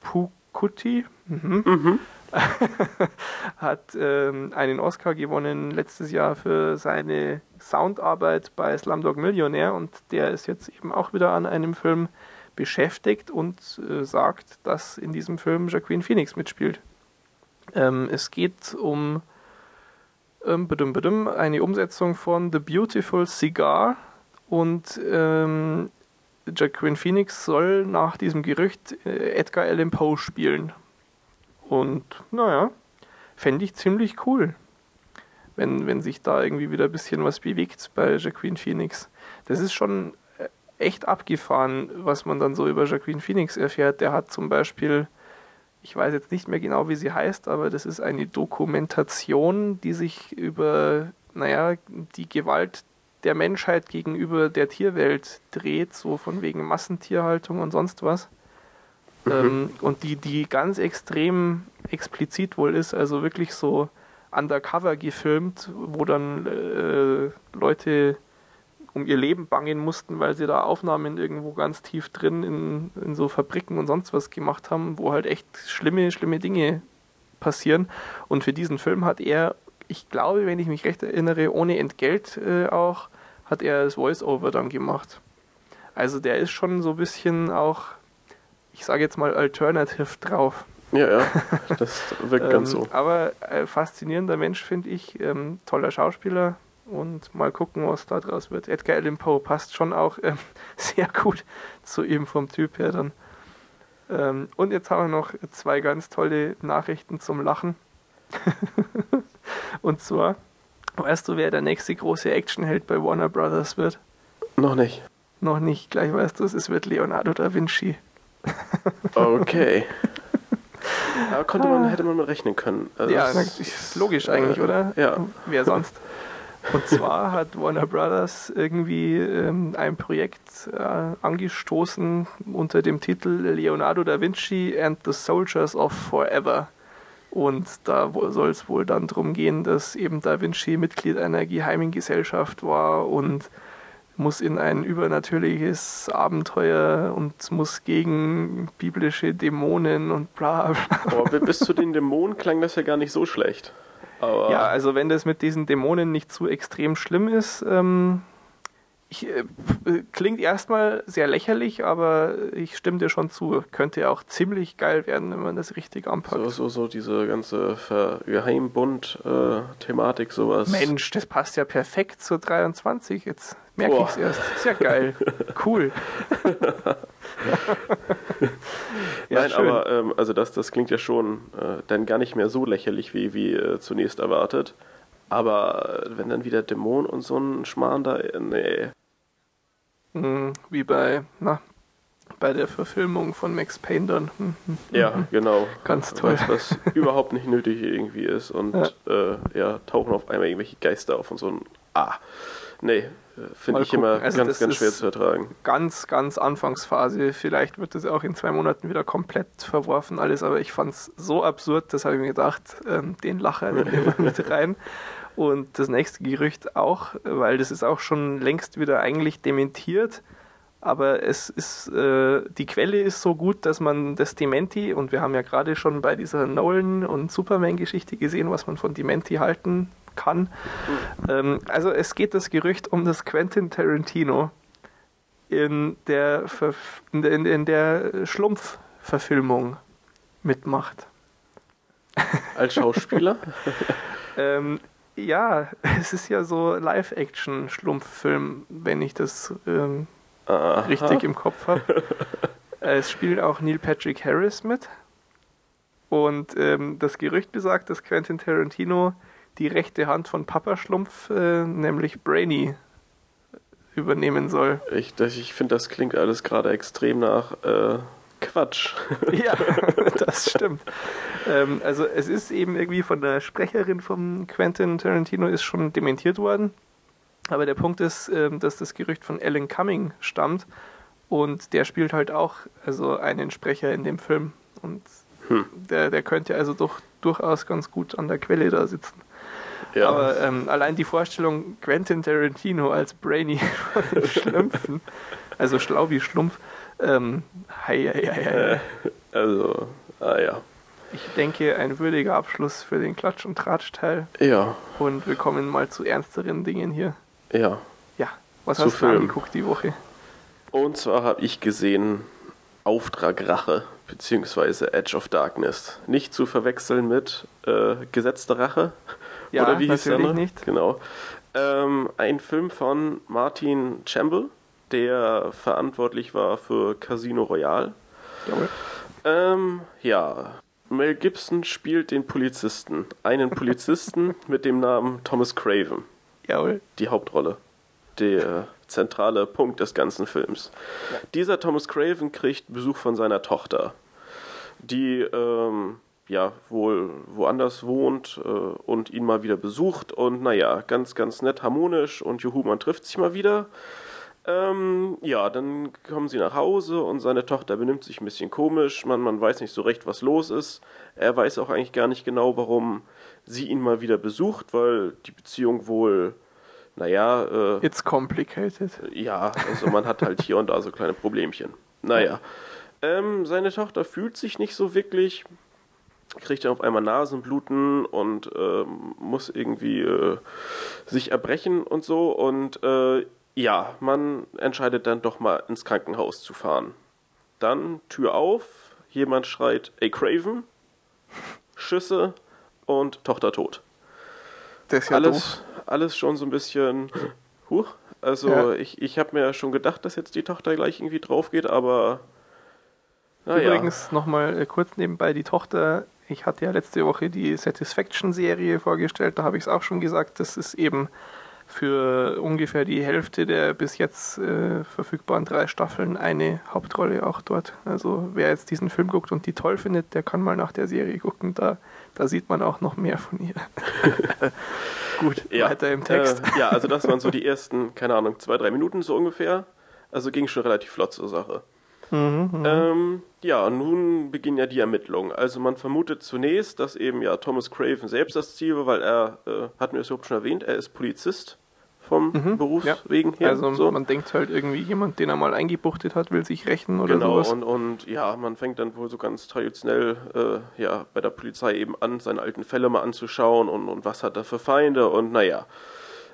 Pukuti mhm, mhm. hat ähm, einen Oscar gewonnen letztes Jahr für seine Soundarbeit bei Slumdog Millionär und der ist jetzt eben auch wieder an einem Film beschäftigt und äh, sagt, dass in diesem Film Jacqueline Phoenix mitspielt. Ähm, es geht um ähm, badum, badum, eine Umsetzung von The Beautiful Cigar und ähm, Jacqueline Phoenix soll nach diesem Gerücht äh, Edgar Allan Poe spielen. Und naja, fände ich ziemlich cool, wenn, wenn sich da irgendwie wieder ein bisschen was bewegt bei Jacqueline Phoenix. Das ist schon äh, echt abgefahren, was man dann so über Jacqueline Phoenix erfährt. Der hat zum Beispiel, ich weiß jetzt nicht mehr genau, wie sie heißt, aber das ist eine Dokumentation, die sich über, naja, die Gewalt der Menschheit gegenüber der Tierwelt dreht, so von wegen Massentierhaltung und sonst was. Ähm, und die, die ganz extrem explizit wohl ist, also wirklich so undercover gefilmt, wo dann äh, Leute um ihr Leben bangen mussten, weil sie da Aufnahmen irgendwo ganz tief drin in, in so Fabriken und sonst was gemacht haben, wo halt echt schlimme, schlimme Dinge passieren. Und für diesen Film hat er, ich glaube, wenn ich mich recht erinnere, ohne Entgelt äh, auch, hat er das Voice-Over dann gemacht. Also der ist schon so ein bisschen auch, ich sage jetzt mal, alternative drauf. Ja, ja, das wirkt ganz Ähm, so. Aber äh, faszinierender Mensch, finde ich. Ähm, toller Schauspieler. Und mal gucken, was da draus wird. Edgar Allan Poe passt schon auch ähm, sehr gut zu ihm vom Typ her dann. Ähm, und jetzt haben wir noch zwei ganz tolle Nachrichten zum Lachen. und zwar, weißt du, wer der nächste große Actionheld bei Warner Brothers wird? Noch nicht. Noch nicht, gleich weißt du es, es wird Leonardo da Vinci. Okay. Aber konnte man, hätte man mit rechnen können. Also Ja, ist logisch eigentlich, äh, oder? Ja. Wer sonst? Und zwar hat Warner Brothers irgendwie ähm, ein Projekt äh, angestoßen unter dem Titel Leonardo da Vinci and the Soldiers of Forever. Und da soll es wohl dann darum gehen, dass eben da Vinci Mitglied einer geheimen Gesellschaft war und muss in ein übernatürliches Abenteuer und muss gegen biblische Dämonen und bla bla. Aber bis zu den Dämonen klang das ja gar nicht so schlecht. Aber Ja, also wenn das mit diesen Dämonen nicht zu extrem schlimm ist, ähm, ich, äh, äh, klingt erstmal sehr lächerlich, aber ich stimme dir schon zu. Könnte auch ziemlich geil werden, wenn man das richtig anpackt. so, so, so diese ganze Ver Geheimbund-Thematik, sowas. Mensch, das passt ja perfekt zur 23. Jetzt merke ich es erst. Ist ja geil. Cool. Ja, Nein, schön. aber ähm, also das, das klingt ja schon äh, dann gar nicht mehr so lächerlich wie, wie äh, zunächst erwartet. Aber wenn dann wieder Dämon und so ein Schmarrn da, nee. Hm, Wie bei, na, bei der Verfilmung von Max Payne dann. Hm, hm. Ja, genau. Ganz toll. Was, was überhaupt nicht nötig irgendwie ist. Und ja. Äh, ja, tauchen auf einmal irgendwelche Geister auf und so ein. Ah, nee, äh, finde ich immer. Also ganz, ganz schwer zu ertragen. ganz, ganz Anfangsphase. Vielleicht wird das auch in zwei Monaten wieder komplett verworfen, alles, aber ich fand es so absurd, das habe ich mir gedacht, ähm, den Lacher den nehmen wir mit rein. Und das nächste Gerücht auch, weil das ist auch schon längst wieder eigentlich dementiert. Aber es ist, äh, die Quelle ist so gut, dass man das Dementi, und wir haben ja gerade schon bei dieser Nolan- und Superman-Geschichte gesehen, was man von Dementi halten kann. Ähm, also es geht das Gerücht um das Quentin Tarantino in der, Verf in der- in der Schlumpf-Verfilmung mitmacht. Als Schauspieler? Ähm, ja, es ist ja so Live-Action-Schlumpffilm, wenn ich das ähm, richtig im Kopf habe. es spielt auch Neil Patrick Harris mit. Und ähm, das Gerücht besagt, dass Quentin Tarantino die rechte Hand von Papa Schlumpf, äh, nämlich Brainy, übernehmen soll. Ich, ich finde, das klingt alles gerade extrem nach äh, Quatsch. Ja, das stimmt. Ähm, also es ist eben irgendwie von der Sprecherin von Quentin Tarantino ist schon dementiert worden. Aber der Punkt ist, ähm, dass das Gerücht von Alan Cumming stammt und der spielt halt auch also einen Sprecher in dem Film und Hm. der, der könnte also doch durchaus ganz gut an der Quelle da sitzen. Ja. Aber ähm, allein die Vorstellung Quentin Tarantino als Brainy von Schlümpfen, also schlau wie Schlumpf, ähm, hei, hei, hei, hei. also, ah ja. Ich denke, ein würdiger Abschluss für den Klatsch- und Tratsch-Teil. Ja, Und wir kommen mal zu ernsteren Dingen hier. ja. Ja, was Zu hast du Film. angeguckt die Woche? Und zwar habe ich gesehen Auftrag Rache, beziehungsweise Edge of Darkness. Nicht zu verwechseln mit äh, Gesetzte Rache. Ja, Oder wie hieß der nicht. Genau. Ähm, ein Film von Martin Chamble, der verantwortlich war für Casino Royale. Jawohl. Ähm, ja. Mel Gibson spielt den Polizisten. Einen Polizisten mit dem Namen Thomas Craven. Jawohl. Die Hauptrolle. Der zentrale Punkt des ganzen Films. Dieser Thomas Craven kriegt Besuch von seiner Tochter, die ähm, ja wohl woanders wohnt äh, und ihn mal wieder besucht. Und naja, ganz, ganz nett, harmonisch und juhu, man trifft sich mal wieder. Ähm, ja, dann kommen sie nach Hause und seine Tochter benimmt sich ein bisschen komisch. Man, man weiß nicht so recht, was los ist. Er weiß auch eigentlich gar nicht genau, warum sie ihn mal wieder besucht, weil die Beziehung wohl, naja. Äh, It's complicated. Ja, also man hat halt hier und da so kleine Problemchen. Naja. Ähm, seine Tochter fühlt sich nicht so wirklich, kriegt dann auf einmal Nasenbluten und äh, muss irgendwie äh, sich erbrechen und so. Und äh, ja, man entscheidet dann doch mal ins Krankenhaus zu fahren. Dann Tür auf, jemand schreit, ey Craven, Schüsse und Tochter tot. Das ist ja alles, doof. alles schon so ein bisschen, huch, also ja. ich, ich habe mir schon gedacht, dass jetzt die Tochter gleich irgendwie drauf geht, aber Übrigens ja. nochmal äh, kurz nebenbei die Tochter. Ich hatte ja letzte Woche die Satisfaction-Serie vorgestellt, da habe ich es auch schon gesagt, das ist eben für ungefähr die Hälfte der bis jetzt äh, verfügbaren drei Staffeln eine Hauptrolle auch dort. Also wer jetzt diesen Film guckt und die toll findet, der kann mal nach der Serie gucken. Da, da sieht man auch noch mehr von ihr. Gut, ja, weiter im Text. Äh, ja, also das waren so die ersten, keine Ahnung, zwei, drei Minuten so ungefähr. Also ging schon relativ flott zur Sache. Mhm, mhm, ähm, ja, nun beginnen ja die Ermittlungen. Also man vermutet zunächst, dass eben ja Thomas Craven selbst das Ziel war, weil er, äh, hatten wir es überhaupt schon erwähnt, er ist Polizist vom mhm, Berufswegen ja. her. Also so. man denkt halt irgendwie, jemand, den er mal eingebuchtet hat, will sich rächen oder genau, sowas. Genau, und, und ja, man fängt dann wohl so ganz traditionell äh, ja, bei der Polizei eben an, seine alten Fälle mal anzuschauen und, und was hat er für Feinde und naja.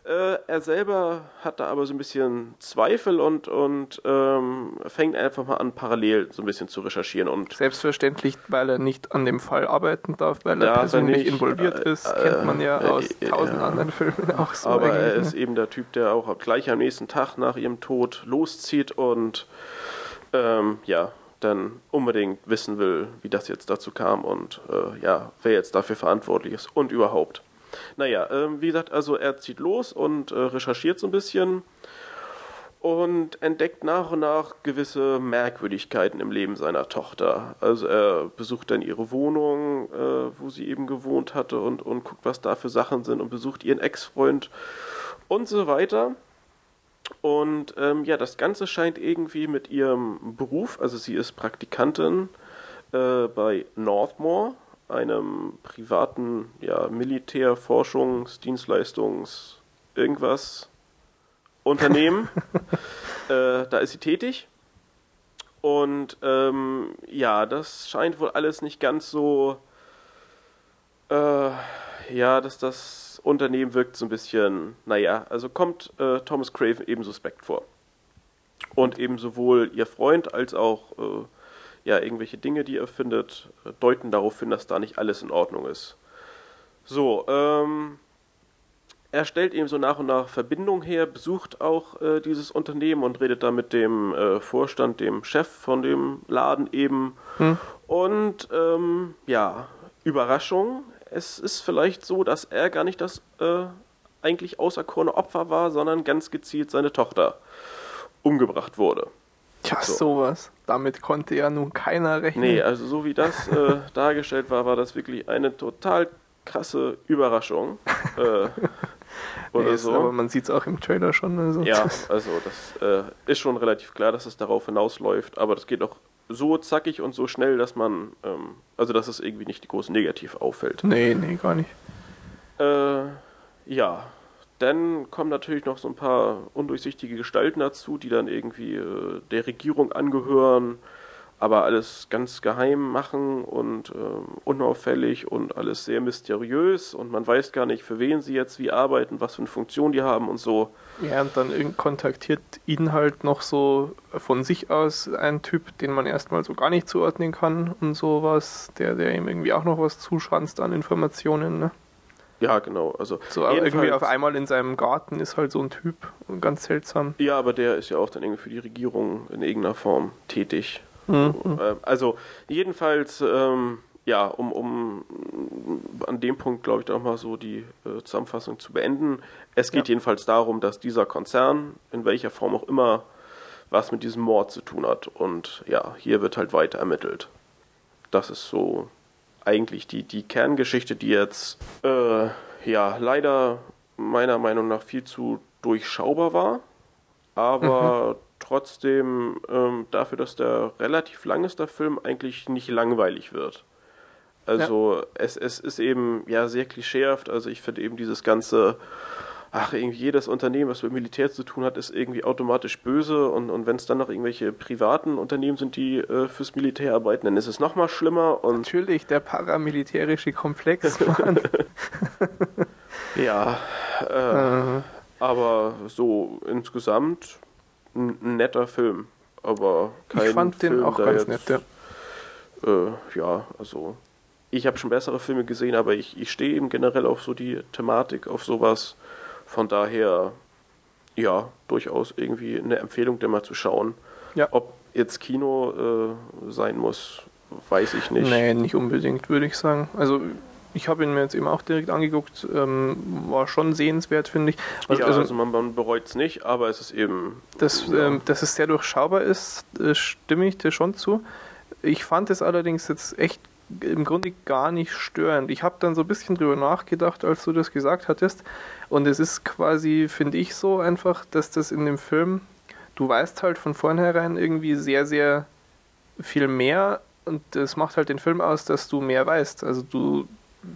Äh, er selber hat da aber so ein bisschen Zweifel und, und ähm, fängt einfach mal an, parallel so ein bisschen zu recherchieren. Und Selbstverständlich, weil er nicht an dem Fall arbeiten darf, weil er persönlich nicht, involviert äh, ist, äh, kennt man ja aus äh, tausend anderen Filmen auch so. Aber er ist ne? eben der Typ, der auch gleich am nächsten Tag nach ihrem Tod loszieht und ähm, ja, dann unbedingt wissen will, wie das jetzt dazu kam und äh, ja, wer jetzt dafür verantwortlich ist und überhaupt. Naja, äh, wie gesagt, also er zieht los und äh, recherchiert so ein bisschen und entdeckt nach und nach gewisse Merkwürdigkeiten im Leben seiner Tochter. Also er besucht dann ihre Wohnung, äh, wo sie eben gewohnt hatte und, und guckt, was da für Sachen sind und besucht ihren Ex-Freund und so weiter. Und ähm, ja, das Ganze scheint irgendwie mit ihrem Beruf, also sie ist Praktikantin äh, bei Northmore, einem privaten ja, Militär-, Forschungs-, Dienstleistungs-, irgendwas Unternehmen. äh, da ist sie tätig. Und ähm, ja, das scheint wohl alles nicht ganz so. Äh, ja, dass das Unternehmen wirkt so ein bisschen. Naja, also kommt äh, Thomas Craven eben suspekt vor. Und eben sowohl ihr Freund als auch äh, ja, irgendwelche Dinge, die er findet, deuten darauf hin, dass da nicht alles in Ordnung ist. So, ähm, er stellt eben so nach und nach Verbindung her, besucht auch äh, dieses Unternehmen und redet da mit dem äh, Vorstand, dem Chef von dem Laden eben. Hm. Und ähm, ja, Überraschung, es ist vielleicht so, dass er gar nicht das äh, eigentlich auserkorene Opfer war, sondern ganz gezielt seine Tochter umgebracht wurde. Tja, so. sowas. Damit konnte ja nun keiner rechnen. Nee, also so wie das äh, dargestellt war, war das wirklich eine total krasse Überraschung. äh, oder nee, so. Aber man sieht es auch im Trailer schon. Also. Ja, also das äh, ist schon relativ klar, dass es darauf hinausläuft, aber das geht auch so zackig und so schnell, dass man, ähm, also dass es irgendwie nicht groß negativ auffällt. Nee, nee, gar nicht. Äh, ja, dann kommen natürlich noch so ein paar undurchsichtige Gestalten dazu, die dann irgendwie äh, der Regierung angehören, aber alles ganz geheim machen und äh, unauffällig und alles sehr mysteriös und man weiß gar nicht, für wen sie jetzt wie arbeiten, was für eine Funktion die haben und so. Ja, und dann kontaktiert ihn halt noch so von sich aus ein Typ, den man erstmal so gar nicht zuordnen kann und sowas, der, der ihm irgendwie auch noch was zuschanzt an Informationen, ne? Ja, genau. Also so irgendwie auf einmal in seinem Garten ist halt so ein Typ, ganz seltsam. Ja, aber der ist ja auch dann irgendwie für die Regierung in irgendeiner Form tätig. Mhm. Also jedenfalls, ähm, ja, um, um an dem Punkt, glaube ich, auch mal so die äh, Zusammenfassung zu beenden. Es geht ja. jedenfalls darum, dass dieser Konzern, in welcher Form auch immer, was mit diesem Mord zu tun hat. Und ja, hier wird halt weiter ermittelt. Das ist so eigentlich die, die Kerngeschichte, die jetzt äh, ja leider meiner Meinung nach viel zu durchschaubar war. aber trotzdem ähm, dafür, dass der relativ lang ist, der Film eigentlich nicht langweilig wird. Also es, es ist eben ja sehr klischeehaft. Also ich finde eben dieses ganze, ach, irgendwie jedes Unternehmen, was mit Militär zu tun hat, ist irgendwie automatisch böse und, und wenn es dann noch irgendwelche privaten Unternehmen sind, die äh, fürs Militär arbeiten, dann ist es nochmal schlimmer und Natürlich, der paramilitärische Komplex, Mann. ja, äh, Äh, aber so insgesamt ein, netter Film. Aber kein ich fand den Film, auch der ganz jetzt, nett. Ja. Äh, ja, also ich habe schon bessere Filme gesehen, aber ich, ich stehe eben generell auf so die Thematik, auf sowas. Von daher, ja, durchaus irgendwie eine Empfehlung, den mal zu schauen. Ja. Ob jetzt Kino äh, sein muss, weiß ich nicht. Nee, nicht unbedingt, würde ich sagen. Also ich habe ihn mir jetzt eben auch direkt angeguckt, ähm, war schon sehenswert, finde ich. Was- ja, also, also man, man bereut es nicht, aber es ist eben. dass, ja. ähm, dass es sehr durchschaubar ist, äh, stimme ich dir schon zu. Ich fand es allerdings jetzt echt im Grunde gar nicht störend. Ich habe dann so ein bisschen drüber nachgedacht, als du das gesagt hattest. Und es ist quasi, finde ich, so einfach, dass das in dem Film, du weißt halt von vornherein irgendwie sehr, sehr viel mehr. Und das macht halt den Film aus, dass du mehr weißt. Also du,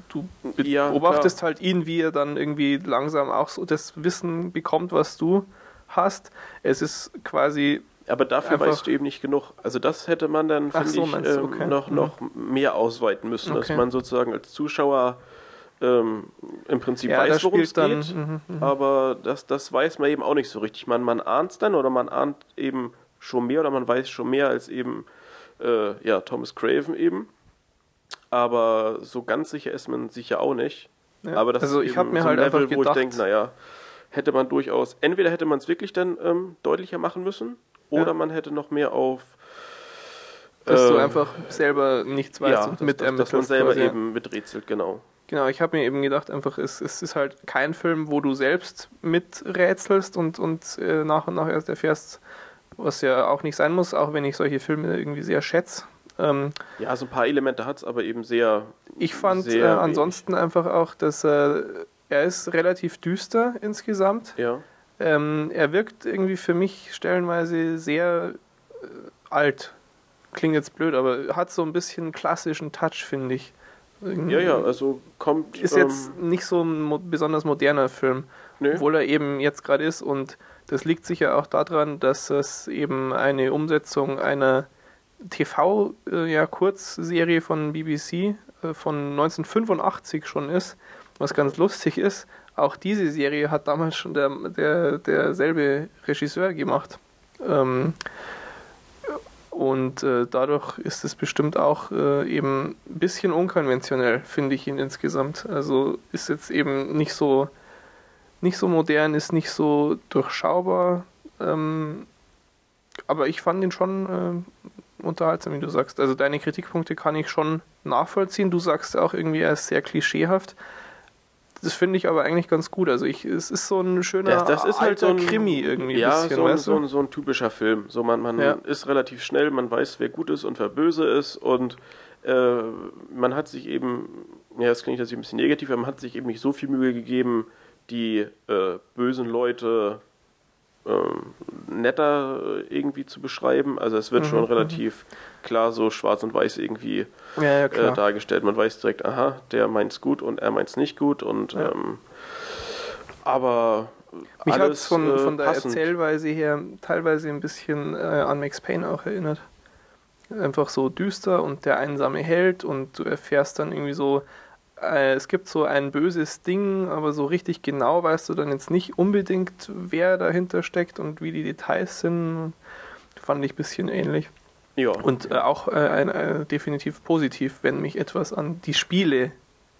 du Ja, beobachtest halt ihn, wie er dann irgendwie langsam auch so das Wissen bekommt, was du hast. Es ist quasi Aber dafür Einfach- weißt du eben nicht genug. Also das hätte man dann, finde so, ich, ähm, okay. noch, Mhm. noch mehr ausweiten müssen, dass Okay. man sozusagen als Zuschauer ähm, im Prinzip Ja, weiß, worum es geht. mhm, mhm. Aber das, das weiß man eben auch nicht so richtig. Man, man ahnt es dann oder man ahnt eben schon mehr oder man weiß schon mehr als eben äh, ja, Thomas Craven eben. Aber so ganz sicher ist man sich ja auch nicht. Ja. Aber das also ist ich habe mir so ein halt Level, einfach wo ich gedacht, denke, naja, hätte man durchaus, entweder hätte man es wirklich dann ähm, deutlicher machen müssen oder Ja. man hätte noch mehr auf dass du ähm, einfach selber nichts weißt ja, und dass, mit dass, dass man selber quasi, eben miträtselt, genau. Genau, ich habe mir eben gedacht, einfach, es, es ist halt kein Film, wo du selbst miträtselst und, und äh, nach und nach erst erfährst, was ja auch nicht sein muss, auch wenn ich solche Filme irgendwie sehr schätze. Ähm, Ja, so ein paar Elemente hat es, aber eben sehr. ich fand äh, sehr wenig. ansonsten einfach auch, dass äh, er ist relativ düster insgesamt. Ja. Ähm, er wirkt irgendwie für mich stellenweise sehr äh, alt. Klingt jetzt blöd, aber hat so ein bisschen klassischen Touch, finde ich. Irgendwie- Ja, ja, also kommt. Ist jetzt nicht so ein mo besonders moderner Film, nö. obwohl er eben jetzt gerade ist. Und das liegt sicher auch daran, dass es eben eine Umsetzung einer TV-Kurzserie von BBC äh, von 1985 schon ist, was ganz lustig ist. Auch diese Serie hat damals schon der, der, derselbe Regisseur gemacht. Ähm, und äh, dadurch ist es bestimmt auch äh, eben ein bisschen unkonventionell, finde ich ihn insgesamt. Also ist jetzt eben nicht so nicht so modern, ist nicht so durchschaubar. Ähm, aber ich fand ihn schon äh, unterhaltsam, wie du sagst. Also deine Kritikpunkte kann ich schon nachvollziehen. Du sagst auch irgendwie, er ist sehr klischeehaft. Das finde ich aber eigentlich ganz gut. Also ich, es ist so ein schöner Das, das ist halt so ein Krimi irgendwie. Ja, bisschen, so, ein, so, ein, so ein typischer Film. So man, man Ja. ist relativ schnell, man weiß, wer gut ist und wer böse ist und äh, man hat sich eben, ja, das klingt jetzt ein bisschen negativ, aber man hat sich eben nicht so viel Mühe gegeben, die äh, bösen Leute ähm, netter äh, irgendwie zu beschreiben. Also es wird Mhm, schon mhm. relativ klar so schwarz und weiß irgendwie Ja, ja, äh, dargestellt. Man weiß direkt, aha, der meint's gut und er meint's nicht gut und ähm, aber Mich hat es von, äh, von der passend. Erzählweise her teilweise ein bisschen äh, an Max Payne auch erinnert. Einfach so düster und der einsame Held und du erfährst dann irgendwie so, äh, es gibt so ein böses Ding, aber so richtig genau weißt du dann jetzt nicht unbedingt, wer dahinter steckt und wie die Details sind. Fand ich ein bisschen ähnlich. Ja. Und äh, auch äh, ein, äh, definitiv positiv, wenn mich etwas an die Spiele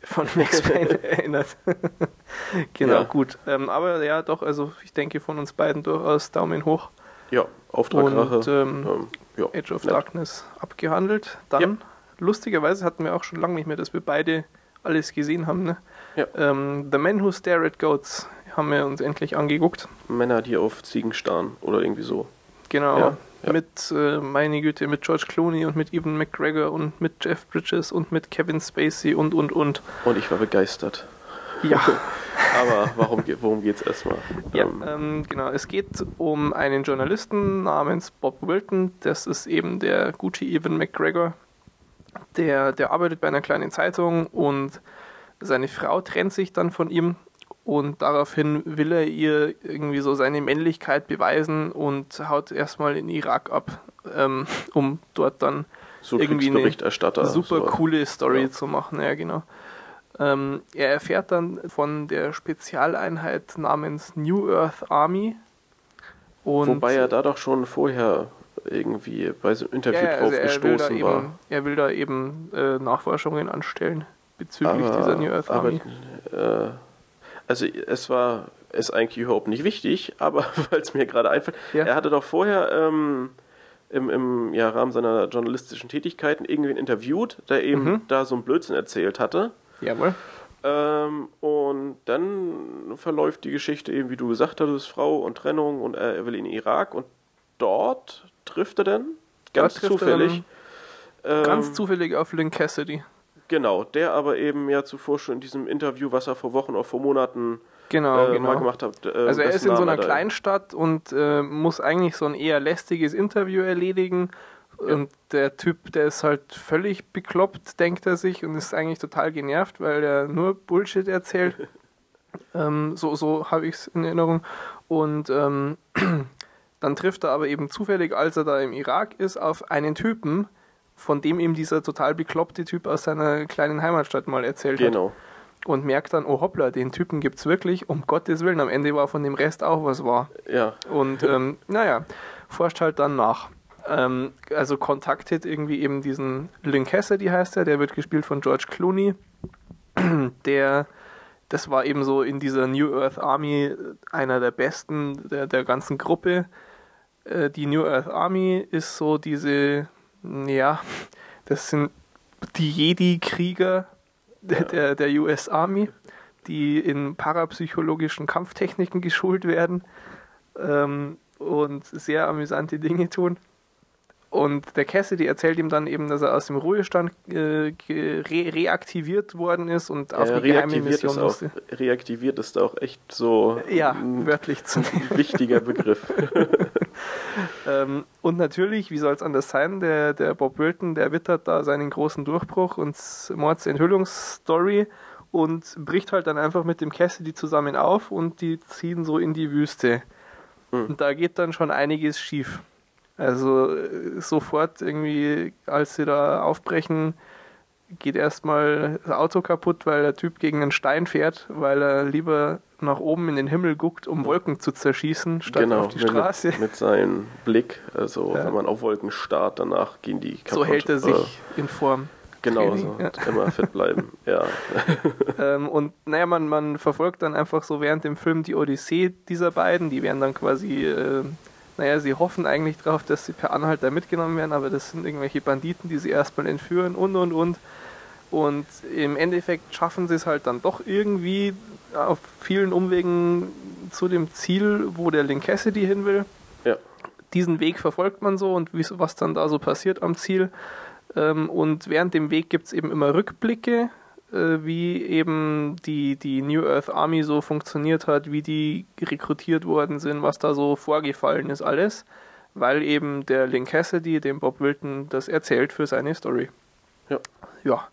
von Max Payne erinnert. genau, Ja. gut. Ähm, aber ja, doch, also ich denke von uns beiden durchaus Daumen hoch. Ja, Auftrag Und ähm, ähm, ja, Age of nett. Darkness abgehandelt. Dann, lustigerweise hatten wir auch schon lange nicht mehr, dass wir beide alles gesehen haben. Ne? Ja. Ähm, The Man Who Stare at Goats haben wir uns endlich angeguckt. Männer, die auf Ziegen starren oder irgendwie so. Genau. Ja, ja. Mit, äh, meine Güte, mit George Clooney und mit Evan McGregor und mit Jeff Bridges und mit Kevin Spacey und, und, und. Und ich war begeistert. Ja, Aber warum, worum geht es erstmal? Ja, ähm, ähm, genau. Es geht um einen Journalisten namens Bob Wilton. Das ist eben der gute Evan McGregor. Der, der arbeitet bei einer kleinen Zeitung und seine Frau trennt sich dann von ihm und daraufhin will er ihr irgendwie so seine Männlichkeit beweisen und haut erstmal in Irak ab, ähm, um dort dann so irgendwie eine super coole Story ja. zu machen. Ja, genau. Ähm, er erfährt dann von der Spezialeinheit namens New Earth Army. Und Wobei er da doch schon vorher irgendwie bei so einem Interview ja, also drauf gestoßen war. Eben, er will da eben äh, Nachforschungen anstellen bezüglich aber, dieser New Earth Army. Aber, äh, also es war ist eigentlich überhaupt nicht wichtig, aber weil es mir gerade einfällt, ja. er hatte doch vorher ähm, im, im ja, Rahmen seiner journalistischen Tätigkeiten irgendwen interviewt, der eben mhm. da so einen Blödsinn erzählt hatte. Jawohl. Ähm, und dann verläuft die Geschichte eben, wie du gesagt hattest, Frau und Trennung und er will in den Irak und dort trifft er dann ganz zufällig. Dann ähm, ganz zufällig auf Lynn Cassidy. Genau, der aber eben ja zuvor schon in diesem Interview, was er vor Wochen oder vor Monaten genau, äh, genau. mal gemacht hat. Äh, also er ist in so einer Kleinstadt und äh, muss eigentlich so ein eher lästiges Interview erledigen. Ja. Und der Typ, der ist halt völlig bekloppt, denkt er sich, und ist eigentlich total genervt, weil er nur Bullshit erzählt. ähm, so so habe ich es in Erinnerung. Und ähm, dann trifft er aber eben zufällig, als er da im Irak ist, auf einen Typen, von dem ihm dieser total bekloppte Typ aus seiner kleinen Heimatstadt mal erzählt genau. hat. Und merkt dann, oh hoppla, den Typen gibt's wirklich, um Gottes Willen. Am Ende war von dem Rest auch was wahr. Ja. Und ähm, naja, forscht halt dann nach. Ähm, also kontaktet irgendwie eben diesen Lynn Cassidy heißt er, der wird gespielt von George Clooney. Der, das war eben so in dieser New Earth Army einer der besten der, der ganzen Gruppe. Äh, die New Earth Army ist so diese ja, das sind die Jedi-Krieger der, der, der US Army, die in parapsychologischen Kampftechniken geschult werden ähm, und sehr amüsante Dinge tun. Und der Cassidy erzählt ihm dann eben, dass er aus dem Ruhestand äh, re reaktiviert worden ist und auf ja, die geheime Mission musste. Reaktiviert ist auch echt so ja, ein wörtlich zu wichtiger Begriff. ähm, und natürlich, wie soll es anders sein, der, der Bob Wilton, der wittert da seinen großen Durchbruch und Mordsenthüllungsstory und bricht halt dann einfach mit dem Cassidy zusammen auf und die ziehen so in die Wüste. Mhm. Und da geht dann schon einiges schief. Also äh, sofort irgendwie, als sie da aufbrechen, geht erstmal das Auto kaputt, weil der Typ gegen einen Stein fährt, weil er lieber nach oben in den Himmel guckt, um Wolken zu zerschießen, statt genau, auf die Straße. Mit, mit seinem Blick, also ja. wenn man auf Wolken starrt, danach gehen die kaputt. So hält er sich äh, in Form. Genau, Training, so. Ja. immer fit bleiben, ja. ähm, und naja, man, man verfolgt dann einfach so während dem Film die Odyssee dieser beiden, die werden dann quasi äh, naja, sie hoffen eigentlich darauf, dass sie per Anhalter mitgenommen werden, aber das sind irgendwelche Banditen, die sie erstmal entführen und und und. Und im Endeffekt schaffen sie es halt dann doch irgendwie auf vielen Umwegen zu dem Ziel, wo der Link Cassidy hin will. Ja. Diesen Weg verfolgt man so und was dann da so passiert am Ziel. Ähm, und während dem Weg gibt es eben immer Rückblicke, äh, wie eben die, die New Earth Army so funktioniert hat, wie die rekrutiert worden sind, was da so vorgefallen ist, alles, weil eben der Link Cassidy, dem Bob Wilton, das erzählt für seine Story. Ja. Ja.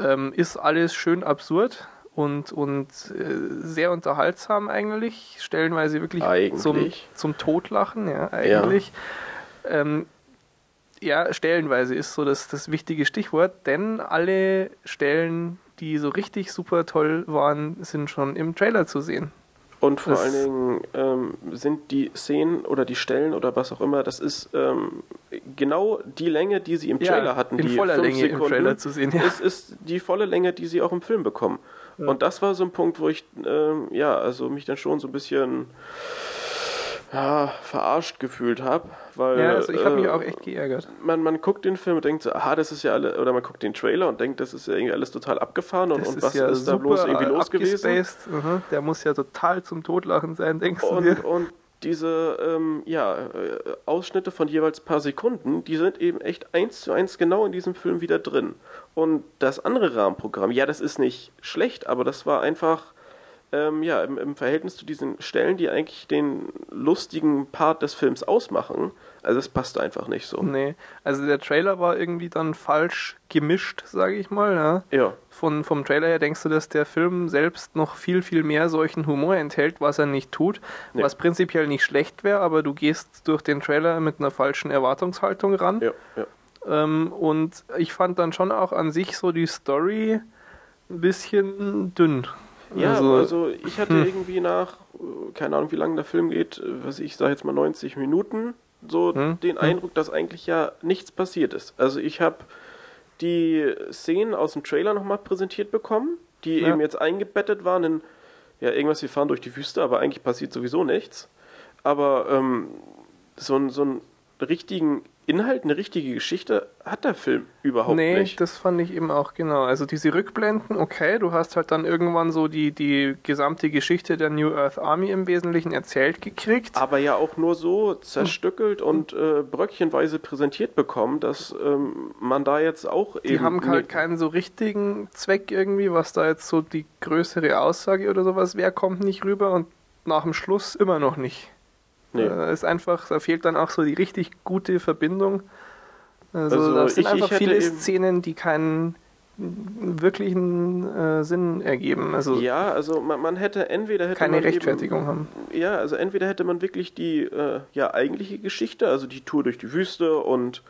Ähm, ist alles schön absurd und, und äh, sehr unterhaltsam eigentlich, stellenweise wirklich zum, zum Totlachen, ja, eigentlich. Ja. Ähm, ja, stellenweise ist so das, das wichtige Stichwort, denn alle Stellen, die so richtig super toll waren, sind schon im Trailer zu sehen. Und vor das allen Dingen ähm, sind die Szenen oder die Stellen oder was auch immer, das ist ähm, genau die Länge, die sie im Trailer ja, hatten. In die voller Länge Sekunden, im Trailer zu sehen. Ja. Es ist die volle Länge, die sie auch im Film bekommen. Ja. Und das war so ein Punkt, wo ich ähm, ja, also mich dann schon so ein bisschen ja, verarscht gefühlt habe. Weil, ja, also ich habe äh, mich auch echt geärgert. Man, man guckt den Film und denkt so, aha, das ist ja alle, oder man guckt den Trailer und denkt, das ist ja irgendwie alles total abgefahren und, und was ja ist da bloß irgendwie los gewesen? Mhm. Der muss ja total zum Totlachen sein, denkst und, du dir? Und diese ähm, ja, äh, Ausschnitte von jeweils paar Sekunden, die sind eben echt eins zu eins genau in diesem Film wieder drin. Und das andere Rahmenprogramm, ja, das ist nicht schlecht, aber das war einfach ähm, ja, im, im Verhältnis zu diesen Stellen, die eigentlich den lustigen Part des Films ausmachen, also es passt einfach nicht so. Nee, also der Trailer war irgendwie dann falsch gemischt, sage ich mal. Ja. Ja, Von, vom Trailer her denkst du, dass der Film selbst noch viel, viel mehr solchen Humor enthält, was er nicht tut, Nee. was prinzipiell nicht schlecht wäre, aber du gehst durch den Trailer mit einer falschen Erwartungshaltung ran. ja, ja. Ähm, und ich fand dann schon auch an sich so die Story ein bisschen dünn. Ja, also, ich hatte irgendwie nach, äh, keine Ahnung, wie lange der Film geht, äh, was ich sage jetzt mal 90 Minuten, so Hm, den hm. Eindruck, dass eigentlich ja nichts passiert ist. Also ich habe die Szenen aus dem Trailer nochmal präsentiert bekommen, die Ja. eben jetzt eingebettet waren in, ja, irgendwas, wir fahren durch die Wüste, aber eigentlich passiert sowieso nichts. Aber ähm, so, ein- so einen richtigen Inhalt, eine richtige Geschichte hat der Film überhaupt nee, nicht. das fand ich eben auch genau. Also diese Rückblenden, okay, du hast halt dann irgendwann so die, die gesamte Geschichte der New Earth Army im Wesentlichen erzählt gekriegt. aber ja auch nur so zerstückelt und äh, bröckchenweise präsentiert bekommen, dass ähm, man da jetzt auch Die eben. haben halt keinen so richtigen Zweck irgendwie, was da jetzt so die größere Aussage oder sowas wäre, kommt nicht rüber und nach dem Schluss immer noch nicht. Nee. Äh, ist einfach, da fehlt dann auch so die richtig gute Verbindung. Also, Also da sind ich- einfach ich viele Szenen, die keinen wirklichen äh, Sinn ergeben. Also ja, also man, man hätte entweder hätte keine Rechtfertigung haben. Eben, ja, also entweder hätte man wirklich die äh, ja eigentliche Geschichte, also die Tour durch die Wüste und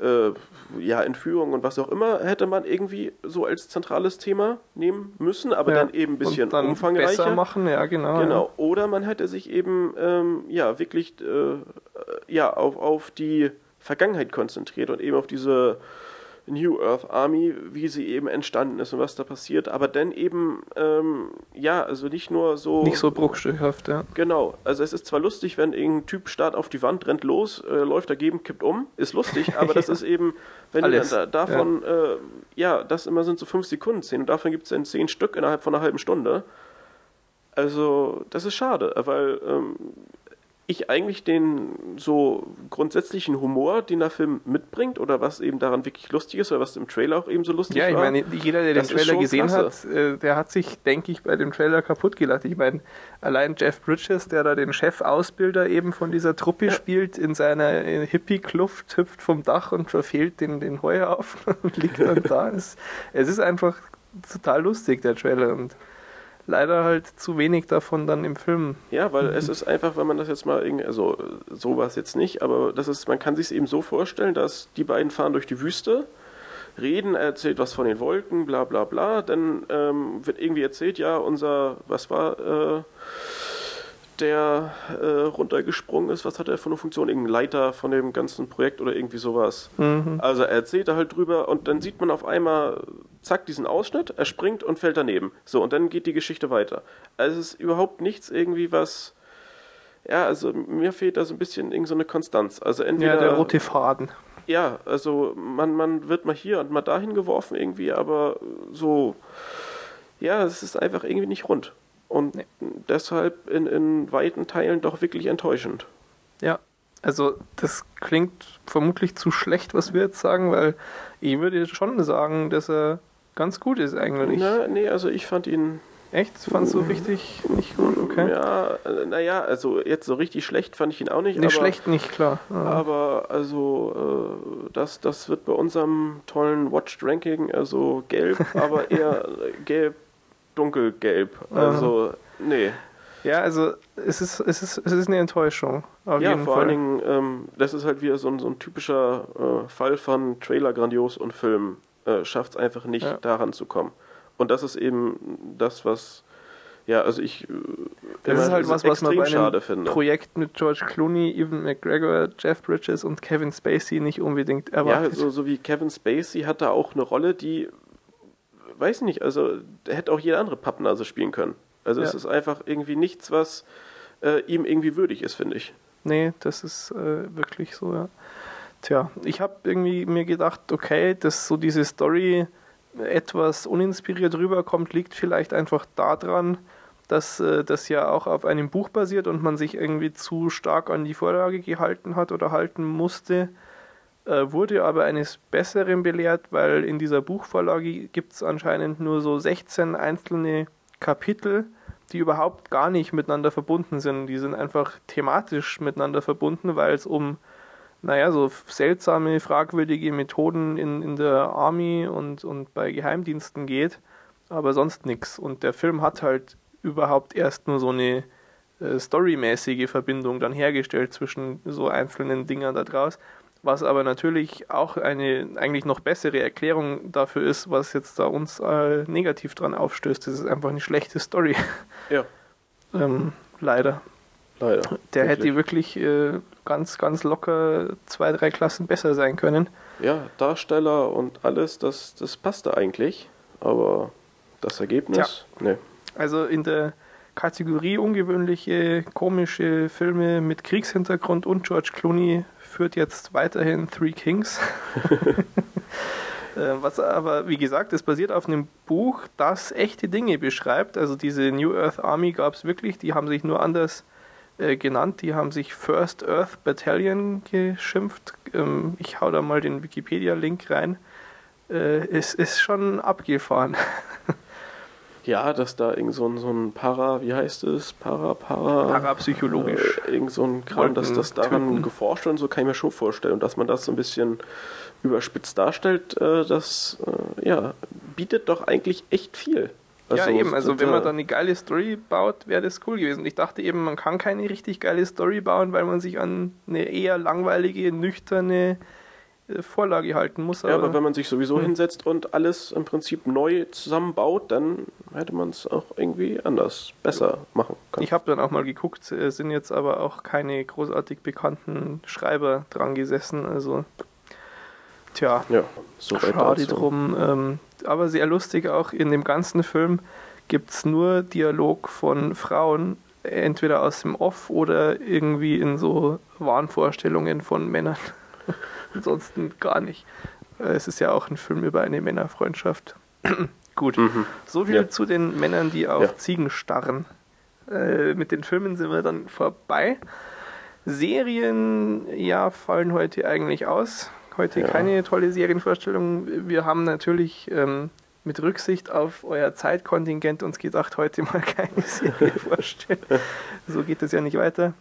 äh, ja Entführung und was auch immer, hätte man irgendwie so als zentrales Thema nehmen müssen, aber Ja, dann eben ein bisschen und dann umfangreicher. besser machen, ja genau. Genau. Oder man hätte sich eben ähm, ja wirklich äh, ja auf, auf die Vergangenheit konzentriert und eben auf diese New Earth Army, wie sie eben entstanden ist und was da passiert. Aber dann eben ähm, ja, also nicht nur so. Nicht so bruchstückhaft, ja. Genau, also es ist zwar lustig, wenn irgendein Typ starrt auf die Wand, rennt los, äh, läuft dagegen, kippt um, ist lustig, aber das ist eben, wenn Alles, du da, davon, ja. Äh, ja, das immer sind so 5 Sekunden Szenen und davon gibt es dann 10 Stück innerhalb von einer halben Stunde. Also, das ist schade, weil ähm, ich eigentlich den so grundsätzlichen Humor, den der Film mitbringt oder was eben daran wirklich lustig ist oder was im Trailer auch eben so lustig Ja, ich war. meine, jeder, der den Trailer gesehen klasse. hat, äh, der hat sich, denke ich, bei dem Trailer kaputt gelacht. Ich meine, allein Jeff Bridges, der da den Chefausbilder eben von dieser Truppe Ja. spielt, in seiner äh, Hippie-Kluft, hüpft vom Dach und verfehlt den, den Heuhaufen und liegt dann da. Es, es ist einfach total lustig, der Trailer. Und leider halt zu wenig davon dann im Film. Ja, weil es ist einfach, wenn man das jetzt mal irgendwie, also so war es jetzt nicht, aber das ist, man kann sich es eben so vorstellen, dass die beiden fahren durch die Wüste, reden, er erzählt was von den Wolken, bla bla bla, dann ähm, wird irgendwie erzählt, ja, unser, was war, äh, der äh, runtergesprungen ist, was hat er für eine Funktion? Irgendein Leiter von dem ganzen Projekt oder irgendwie sowas. Mhm. Also er erzählt da halt drüber und dann sieht man auf einmal, zack, diesen Ausschnitt, er springt und fällt daneben. So, und dann geht die Geschichte weiter. Also es ist überhaupt nichts irgendwie, was. Ja, also mir fehlt da so ein bisschen irgend so eine Konstanz. Also entweder. Ja, der rote Faden. Ja, also man, man wird mal hier und mal dahin geworfen irgendwie, aber so. Ja, es ist einfach irgendwie nicht rund. Und Nee. deshalb in, in weiten Teilen doch wirklich enttäuschend. Ja, also das klingt vermutlich zu schlecht, was wir jetzt sagen, weil ich würde schon sagen, dass er ganz gut ist eigentlich. Na, nee, also ich fand ihn Echt? Fandst du richtig nicht gut? Okay. Ja, naja, also jetzt so richtig schlecht fand ich ihn auch nicht. Nicht aber, schlecht, nicht klar. Ja. Aber also äh, das, das wird bei unserem tollen Watched Ranking also gelb, aber eher äh, gelb, dunkelgelb. Also nee. Ja, also es ist, es ist, es ist eine Enttäuschung. Auf ja, jeden vor Fall. allen Dingen, ähm, das ist halt wieder so ein, so ein typischer äh, Fall von Trailer grandios und Film äh, schafft es einfach nicht, Ja. daran zu kommen. Und das ist eben das, was ja, also ich äh, das ist halt was, was man extrem bei einem. Projekt mit George Clooney, Evan McGregor, Jeff Bridges und Kevin Spacey nicht unbedingt Ja, erwartet. so, so wie Kevin Spacey hat da auch eine Rolle, die, weiß nicht, also hätte auch jede andere Pappnase spielen können. Also es Ja. ist einfach irgendwie nichts, was äh, ihm irgendwie würdig ist, finde ich. Nee, das ist äh, wirklich so, ja. Tja, ich habe irgendwie mir gedacht, okay, dass so diese Story etwas uninspiriert rüberkommt, liegt vielleicht einfach daran, dass äh, das ja auch auf einem Buch basiert und man sich irgendwie zu stark an die Vorlage gehalten hat oder halten musste. Äh, wurde aber eines Besseren belehrt, weil in dieser Buchvorlage gibt es anscheinend nur so 16 einzelne Kapitel, die überhaupt gar nicht miteinander verbunden sind. Die sind einfach thematisch miteinander verbunden, weil es um, naja, so seltsame, fragwürdige Methoden in, in der Army und, und bei Geheimdiensten geht, aber sonst nichts. Und der Film hat halt überhaupt erst nur so eine äh, storymäßige Verbindung dann hergestellt zwischen so einzelnen Dingern da draus. Was aber natürlich auch eine eigentlich noch bessere Erklärung dafür ist, was jetzt da uns äh, negativ dran aufstößt. Das ist einfach eine schlechte Story. Ja. ähm, leider. Leider. Der wirklich. hätte wirklich äh, ganz, ganz locker zwei, drei Klassen besser sein können. Ja, Darsteller und alles, das, das passte eigentlich. Aber das Ergebnis, ja. ne. Also in der Kategorie ungewöhnliche, komische Filme mit Kriegshintergrund und George Clooney führt jetzt weiterhin Three Kings. Äh, was aber, wie gesagt, es basiert auf einem Buch, das echte Dinge beschreibt. Also diese New Earth Army gab es wirklich, die haben sich nur anders äh, genannt. Die haben sich First Earth Battalion geschimpft. Ähm, ich hau da mal den Wikipedia-Link rein. Äh, es ist schon abgefahren. Ja, dass da irgend so ein, so ein Para, wie heißt es? Para, Para. Parapsychologisch. Äh, irgend so ein Kram, dass das daran töten. geforscht wird und so kann ich mir schon vorstellen. Und dass man das so ein bisschen überspitzt darstellt, äh, das äh, ja, bietet doch eigentlich echt viel. Also, ja, eben, also wenn man dann eine geile Story baut, wäre das cool gewesen. Ich dachte eben, man kann keine richtig geile Story bauen, weil man sich an eine eher langweilige, nüchterne Vorlage halten muss. Aber ja, aber wenn man sich sowieso hm. hinsetzt und alles im Prinzip neu zusammenbaut, dann hätte man es auch irgendwie anders, besser machen können. Ich habe dann auch mal geguckt, sind jetzt aber auch keine großartig bekannten Schreiber dran gesessen, also tja, ja, so schade drum. Ähm, aber sehr lustig auch in dem ganzen Film gibt es nur Dialog von Frauen, entweder aus dem Off oder irgendwie in so Wahnvorstellungen von Männern. Ansonsten gar nicht. Äh, es ist ja auch ein Film über eine Männerfreundschaft. Gut, mhm. so viel ja. zu den Männern, die auf ja. Ziegen starren. Äh, mit den Filmen sind wir dann vorbei. Serien, ja, fallen heute eigentlich aus. Heute ja. keine tolle Serienvorstellung. Wir haben natürlich ähm, mit Rücksicht auf euer Zeitkontingent uns gedacht, heute mal keine Serie vorstellen. so geht es ja nicht weiter.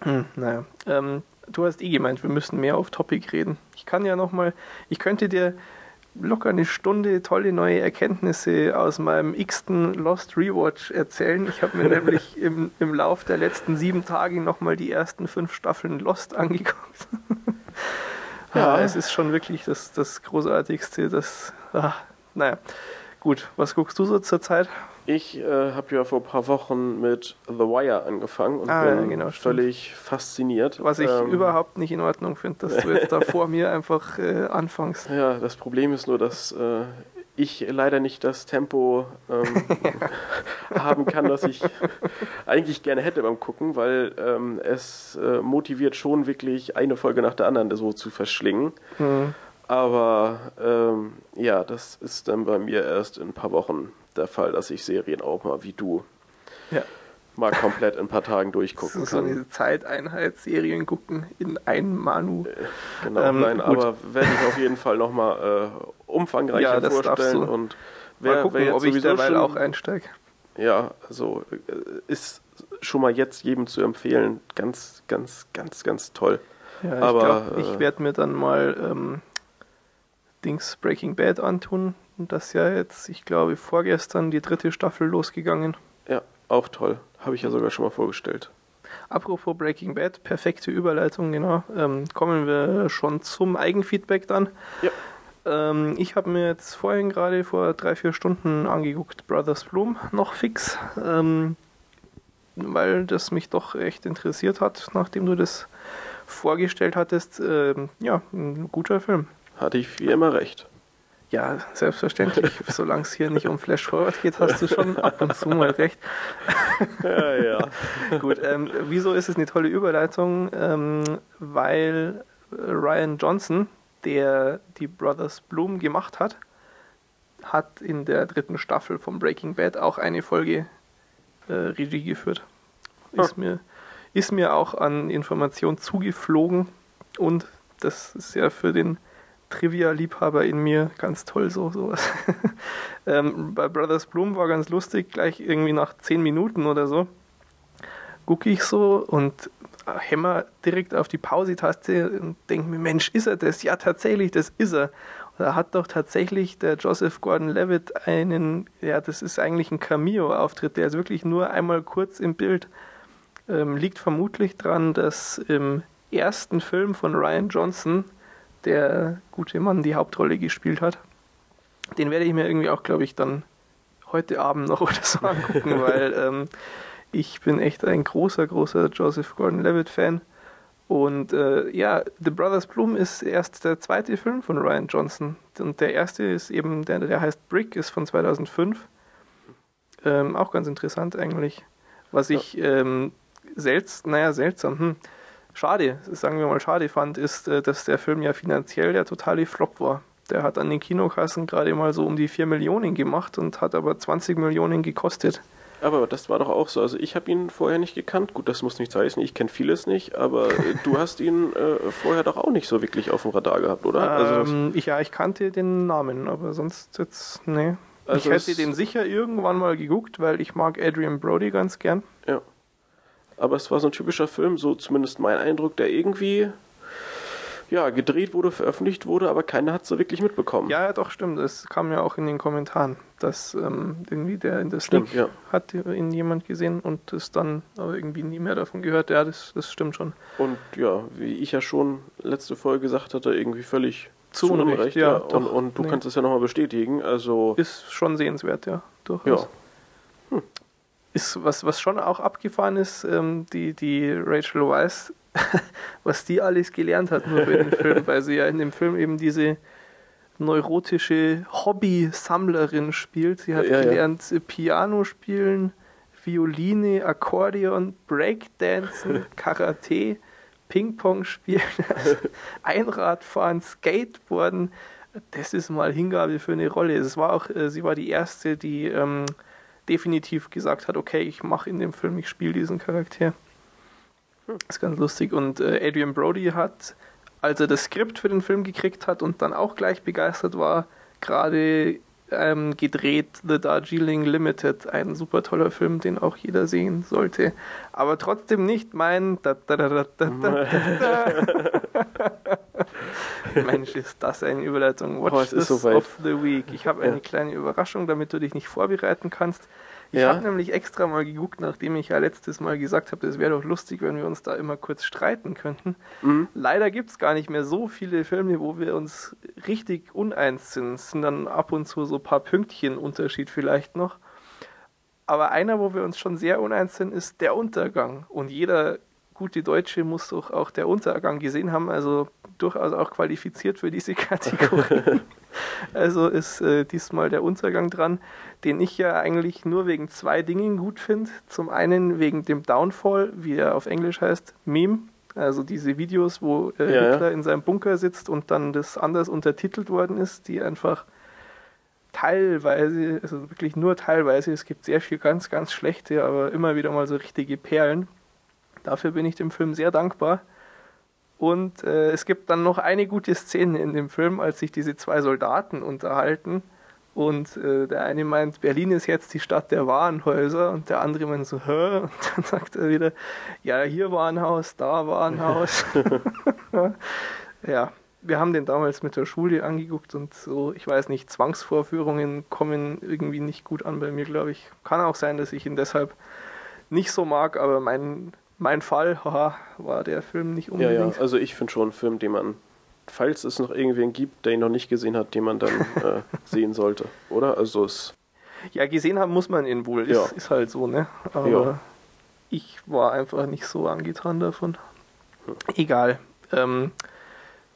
Hm, naja, ähm, du hast eh gemeint, wir müssen mehr auf Topic reden. Ich kann ja nochmal, ich könnte dir locker eine Stunde tolle neue Erkenntnisse aus meinem x-ten Lost Rewatch erzählen. Ich habe mir nämlich im, im Lauf der letzten sieben Tage nochmal die ersten fünf Staffeln Lost angeguckt. ja, es ist schon wirklich das, das Großartigste, das, ach, naja. Gut, was guckst du so zur Zeit? Ich äh, habe ja vor ein paar Wochen mit The Wire angefangen und ah, bin genau, völlig stimmt. fasziniert. Was ich ähm, überhaupt nicht in Ordnung finde, dass du jetzt da vor mir einfach äh, anfängst. Ja, das Problem ist nur, dass äh, ich leider nicht das Tempo ähm, haben kann, das ich eigentlich gerne hätte beim Gucken, weil ähm, es äh, motiviert schon wirklich eine Folge nach der anderen so zu verschlingen. Mhm. Aber ähm, ja, das ist dann bei mir erst in ein paar Wochen der Fall, dass ich Serien auch mal wie du ja. mal komplett in ein paar Tagen durchgucken das ist kann. So eine Zeiteinheit Serien gucken in einem Manu. Äh, genau, ähm, nein, gut. aber werde ich auf jeden Fall nochmal äh, umfangreicher ja, vorstellen und wer, mal gucken, wer ob ich derweil schon, auch einsteige. Ja, also äh, ist schon mal jetzt jedem zu empfehlen. Ganz, ganz, ganz, ganz toll. Ja, ich aber ich äh, werde mir dann mal ähm, Dings Breaking Bad antun. Und das ja jetzt, ich glaube, vorgestern die dritte Staffel losgegangen. Ja, auch toll. Habe ich ja sogar schon mal vorgestellt. Apropos Breaking Bad, perfekte Überleitung, genau. Ähm, kommen wir schon zum Eigenfeedback dann. Ja. Ähm, ich habe mir jetzt vorhin gerade vor drei, vier Stunden angeguckt, Brothers Bloom, noch fix, ähm, weil das mich doch echt interessiert hat, nachdem du das vorgestellt hattest. Ähm, ja, ein guter Film. Hatte ich wie immer recht. Ja, selbstverständlich. Solange es hier nicht um Flash Forward geht, hast du schon ab und zu mal recht. ja, ja. Gut, ähm, wieso ist es eine tolle Überleitung? Ähm, weil Ryan Johnson, der die Brothers Bloom gemacht hat, hat in der dritten Staffel von Breaking Bad auch eine Folge äh, Regie geführt. Ist, oh. mir, ist mir auch an Informationen zugeflogen und das ist ja für den Trivia-Liebhaber in mir, ganz toll so sowas. ähm, bei Brothers Bloom war ganz lustig, gleich irgendwie nach zehn Minuten oder so gucke ich so und hämmer direkt auf die Pause-Taste und denke mir, Mensch, ist er das? Ja, tatsächlich, das ist er. Da hat doch tatsächlich der Joseph Gordon-Levitt einen, ja, das ist eigentlich ein Cameo-Auftritt, der ist wirklich nur einmal kurz im Bild. Ähm, liegt vermutlich daran, dass im ersten Film von Ryan Johnson der gute Mann die Hauptrolle gespielt hat. Den werde ich mir irgendwie auch, glaube ich, dann heute Abend noch oder so angucken, weil ähm, ich bin echt ein großer, großer Joseph Gordon-Levitt-Fan. Und äh, ja, The Brothers Bloom ist erst der zweite Film von Ryan Johnson. Und der erste ist eben, der, der heißt Brick, ist von 2005. Ähm, auch ganz interessant eigentlich. Was ich ähm, selts, naja, seltsam, hm, schade, sagen wir mal schade fand, ist, äh, dass der Film ja finanziell der totale Flop war. Der hat an den Kinokassen gerade mal so um die 4 Millionen gemacht und hat aber 20 Millionen gekostet. Aber das war doch auch so. Also ich habe ihn vorher nicht gekannt. Gut, das muss nicht heißen. Ich kenne vieles nicht, aber du hast ihn äh, vorher doch auch nicht so wirklich auf dem Radar gehabt, oder? Also ähm, ich, ja, ich kannte den Namen, aber sonst jetzt, nee. Also ich hätte den sicher irgendwann mal geguckt, weil ich mag Adrian Brody ganz gern. Ja. Aber es war so ein typischer Film, so zumindest mein Eindruck, der irgendwie ja, gedreht wurde, veröffentlicht wurde, aber keiner hat es so wirklich mitbekommen. Ja, doch, stimmt. Es kam ja auch in den Kommentaren, dass ähm, irgendwie der in der Sneak ja. hat ihn jemand gesehen und es dann aber irgendwie nie mehr davon gehört. Ja, das, das stimmt schon. Und ja, wie ich ja schon letzte Folge gesagt hatte, irgendwie völlig zu Unrecht. Ja, ja. Und, und, du nee. kannst es ja nochmal bestätigen. Also ist schon sehenswert, ja, durchaus. Ja. Hm. Ist was, was schon auch abgefahren ist, ähm, die, die Rachel Weisz was die alles gelernt hat nur für den Film, weil sie ja in dem Film eben diese neurotische Hobby-Sammlerin spielt. Sie hat ja, gelernt ja. Piano spielen, Violine, Akkordeon, Breakdancen, Karate, Ping-Pong spielen, Einradfahren, Skateboarden. Das ist mal Hingabe für eine Rolle. Es war auch, äh, sie war die erste, die ähm, definitiv gesagt hat, okay, ich mache in dem Film, ich spiele diesen Charakter. Das ist ganz lustig. Und äh, Adrian Brody hat, als er das Skript für den Film gekriegt hat und dann auch gleich begeistert war, gerade ähm, gedreht The Darjeeling Limited, ein super toller Film, den auch jeder sehen sollte. Aber trotzdem nicht mein. Da, da, da, Mensch, ist das eine Überleitung. Watch oh, this so of the Week. Ich habe eine kleine Überraschung, damit du dich nicht vorbereiten kannst. Ich ja. habe nämlich extra mal geguckt, nachdem ich ja letztes Mal gesagt habe, es wäre doch lustig, wenn wir uns da immer kurz streiten könnten. Mhm. Leider gibt es gar nicht mehr so viele Filme, wo wir uns richtig uneins sind. Es sind dann ab und zu so ein paar Pünktchen Unterschied vielleicht noch. Aber einer, wo wir uns schon sehr uneins sind, ist der Untergang. Und jeder gute Deutsche muss doch auch der Untergang gesehen haben, also durchaus auch qualifiziert für diese Kategorie. Also ist äh, diesmal der Untergang dran, den ich ja eigentlich nur wegen zwei Dingen gut finde. Zum einen wegen dem Downfall, wie er auf Englisch heißt, Meme. Also diese Videos, wo äh, ja, Hitler in seinem Bunker sitzt und dann das anders untertitelt worden ist, die einfach teilweise, also wirklich nur teilweise, es gibt sehr viel ganz, ganz schlechte, aber immer wieder mal so richtige Perlen. Dafür bin ich dem Film sehr dankbar. Und äh, es gibt dann noch eine gute Szene in dem Film, als sich diese zwei Soldaten unterhalten. Und äh, der eine meint, Berlin ist jetzt die Stadt der Warenhäuser. Und der andere meint so, hä? Und dann sagt er wieder, ja, hier war ein Haus, da war ein Haus. ja, wir haben den damals mit der Schule angeguckt und so, ich weiß nicht, Zwangsvorführungen kommen irgendwie nicht gut an bei mir, glaube ich. Kann auch sein, dass ich ihn deshalb nicht so mag, aber mein mein Fall haha, war der Film nicht unbedingt. Ja, ja, also ich finde schon einen Film, den man, falls es noch irgendwen gibt, der ihn noch nicht gesehen hat, den man dann äh, sehen sollte, oder? Also es. Ja, gesehen haben muss man ihn wohl, ist, ja. ist halt so, ne? Aber ja. ich war einfach nicht so angetan davon. Hm. Egal. Ähm,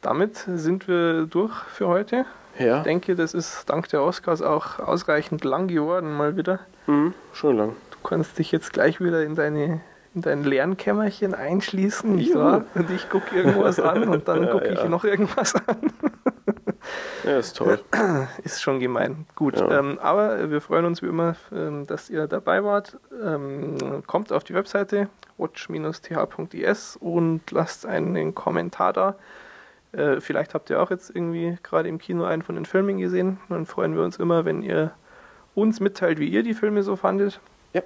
damit sind wir durch für heute. Ja. Ich denke, das ist dank der Oscars auch ausreichend lang geworden, mal wieder. Mhm, schon lang. Du kannst dich jetzt gleich wieder in deine in dein Lernkämmerchen einschließen, nicht wahr? Und ich gucke irgendwas an und dann gucke ja, ich noch irgendwas an. ja, ist toll. Ist schon gemein. Gut. Ja. Ähm, aber wir freuen uns wie immer, ähm, dass ihr dabei wart. Ähm, kommt auf die Webseite watch-th.is und lasst einen Kommentar da. Äh, vielleicht habt ihr auch jetzt irgendwie gerade im Kino einen von den Filmen gesehen. Dann freuen wir uns immer, wenn ihr uns mitteilt, wie ihr die Filme so fandet. Ja.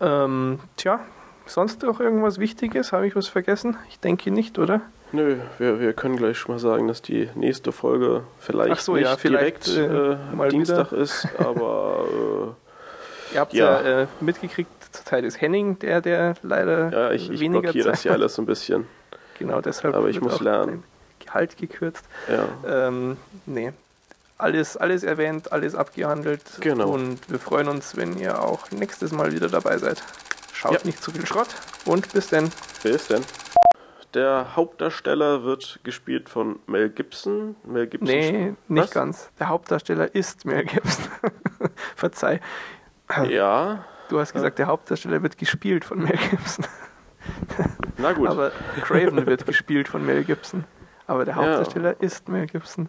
Ähm, tja, sonst noch irgendwas Wichtiges? Habe ich was vergessen? Ich denke nicht, oder? Nö, wir, wir können gleich schon mal sagen, dass die nächste Folge vielleicht so, nicht ja, vielleicht, direkt äh, äh, Dienstag ist, aber Ihr habt Ja. ja, äh, mitgekriegt, zurzeit ist Henning der, der leider äh, ja, ich, ich weniger blockiere das Zeit hier alles so ein bisschen. Genau, deshalb Aber ich muss auch lernen. Gehalt gekürzt. Ja. Ähm, nee. Alles, alles erwähnt, alles abgehandelt. Genau. Und wir freuen uns, wenn ihr auch nächstes Mal wieder dabei seid. Schaut Ja. nicht zu viel Schrott und bis denn. Ist denn? Der Hauptdarsteller wird gespielt von Mel Gibson. Mel Gibson Nee, nicht Was? ganz. Der Hauptdarsteller ist Mel Gibson. Verzeih. Ja, Du hast gesagt, der Hauptdarsteller wird gespielt von Mel Gibson. na gut. Aber Craven wird gespielt von Mel Gibson. Aber der Ja. Hauptdarsteller ist Mel Gibson.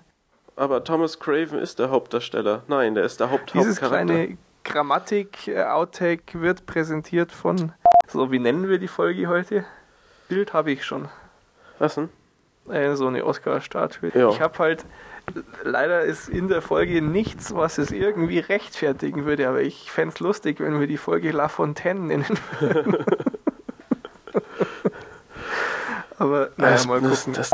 Aber Thomas Craven ist der Hauptdarsteller. Nein, der ist der Haupt Dieses Hauptcharakter. kleine Grammatik-Outtake wird präsentiert von. So, wie nennen wir die Folge heute? Bild habe ich schon. Was denn? Äh, so eine Oscar-Statue. Ja. Ich habe halt. Leider ist in der Folge nichts, was es irgendwie rechtfertigen würde, aber ich fände es lustig, wenn wir die Folge La Fontaine nennen würden. aber naja, das, mal das, gucken. das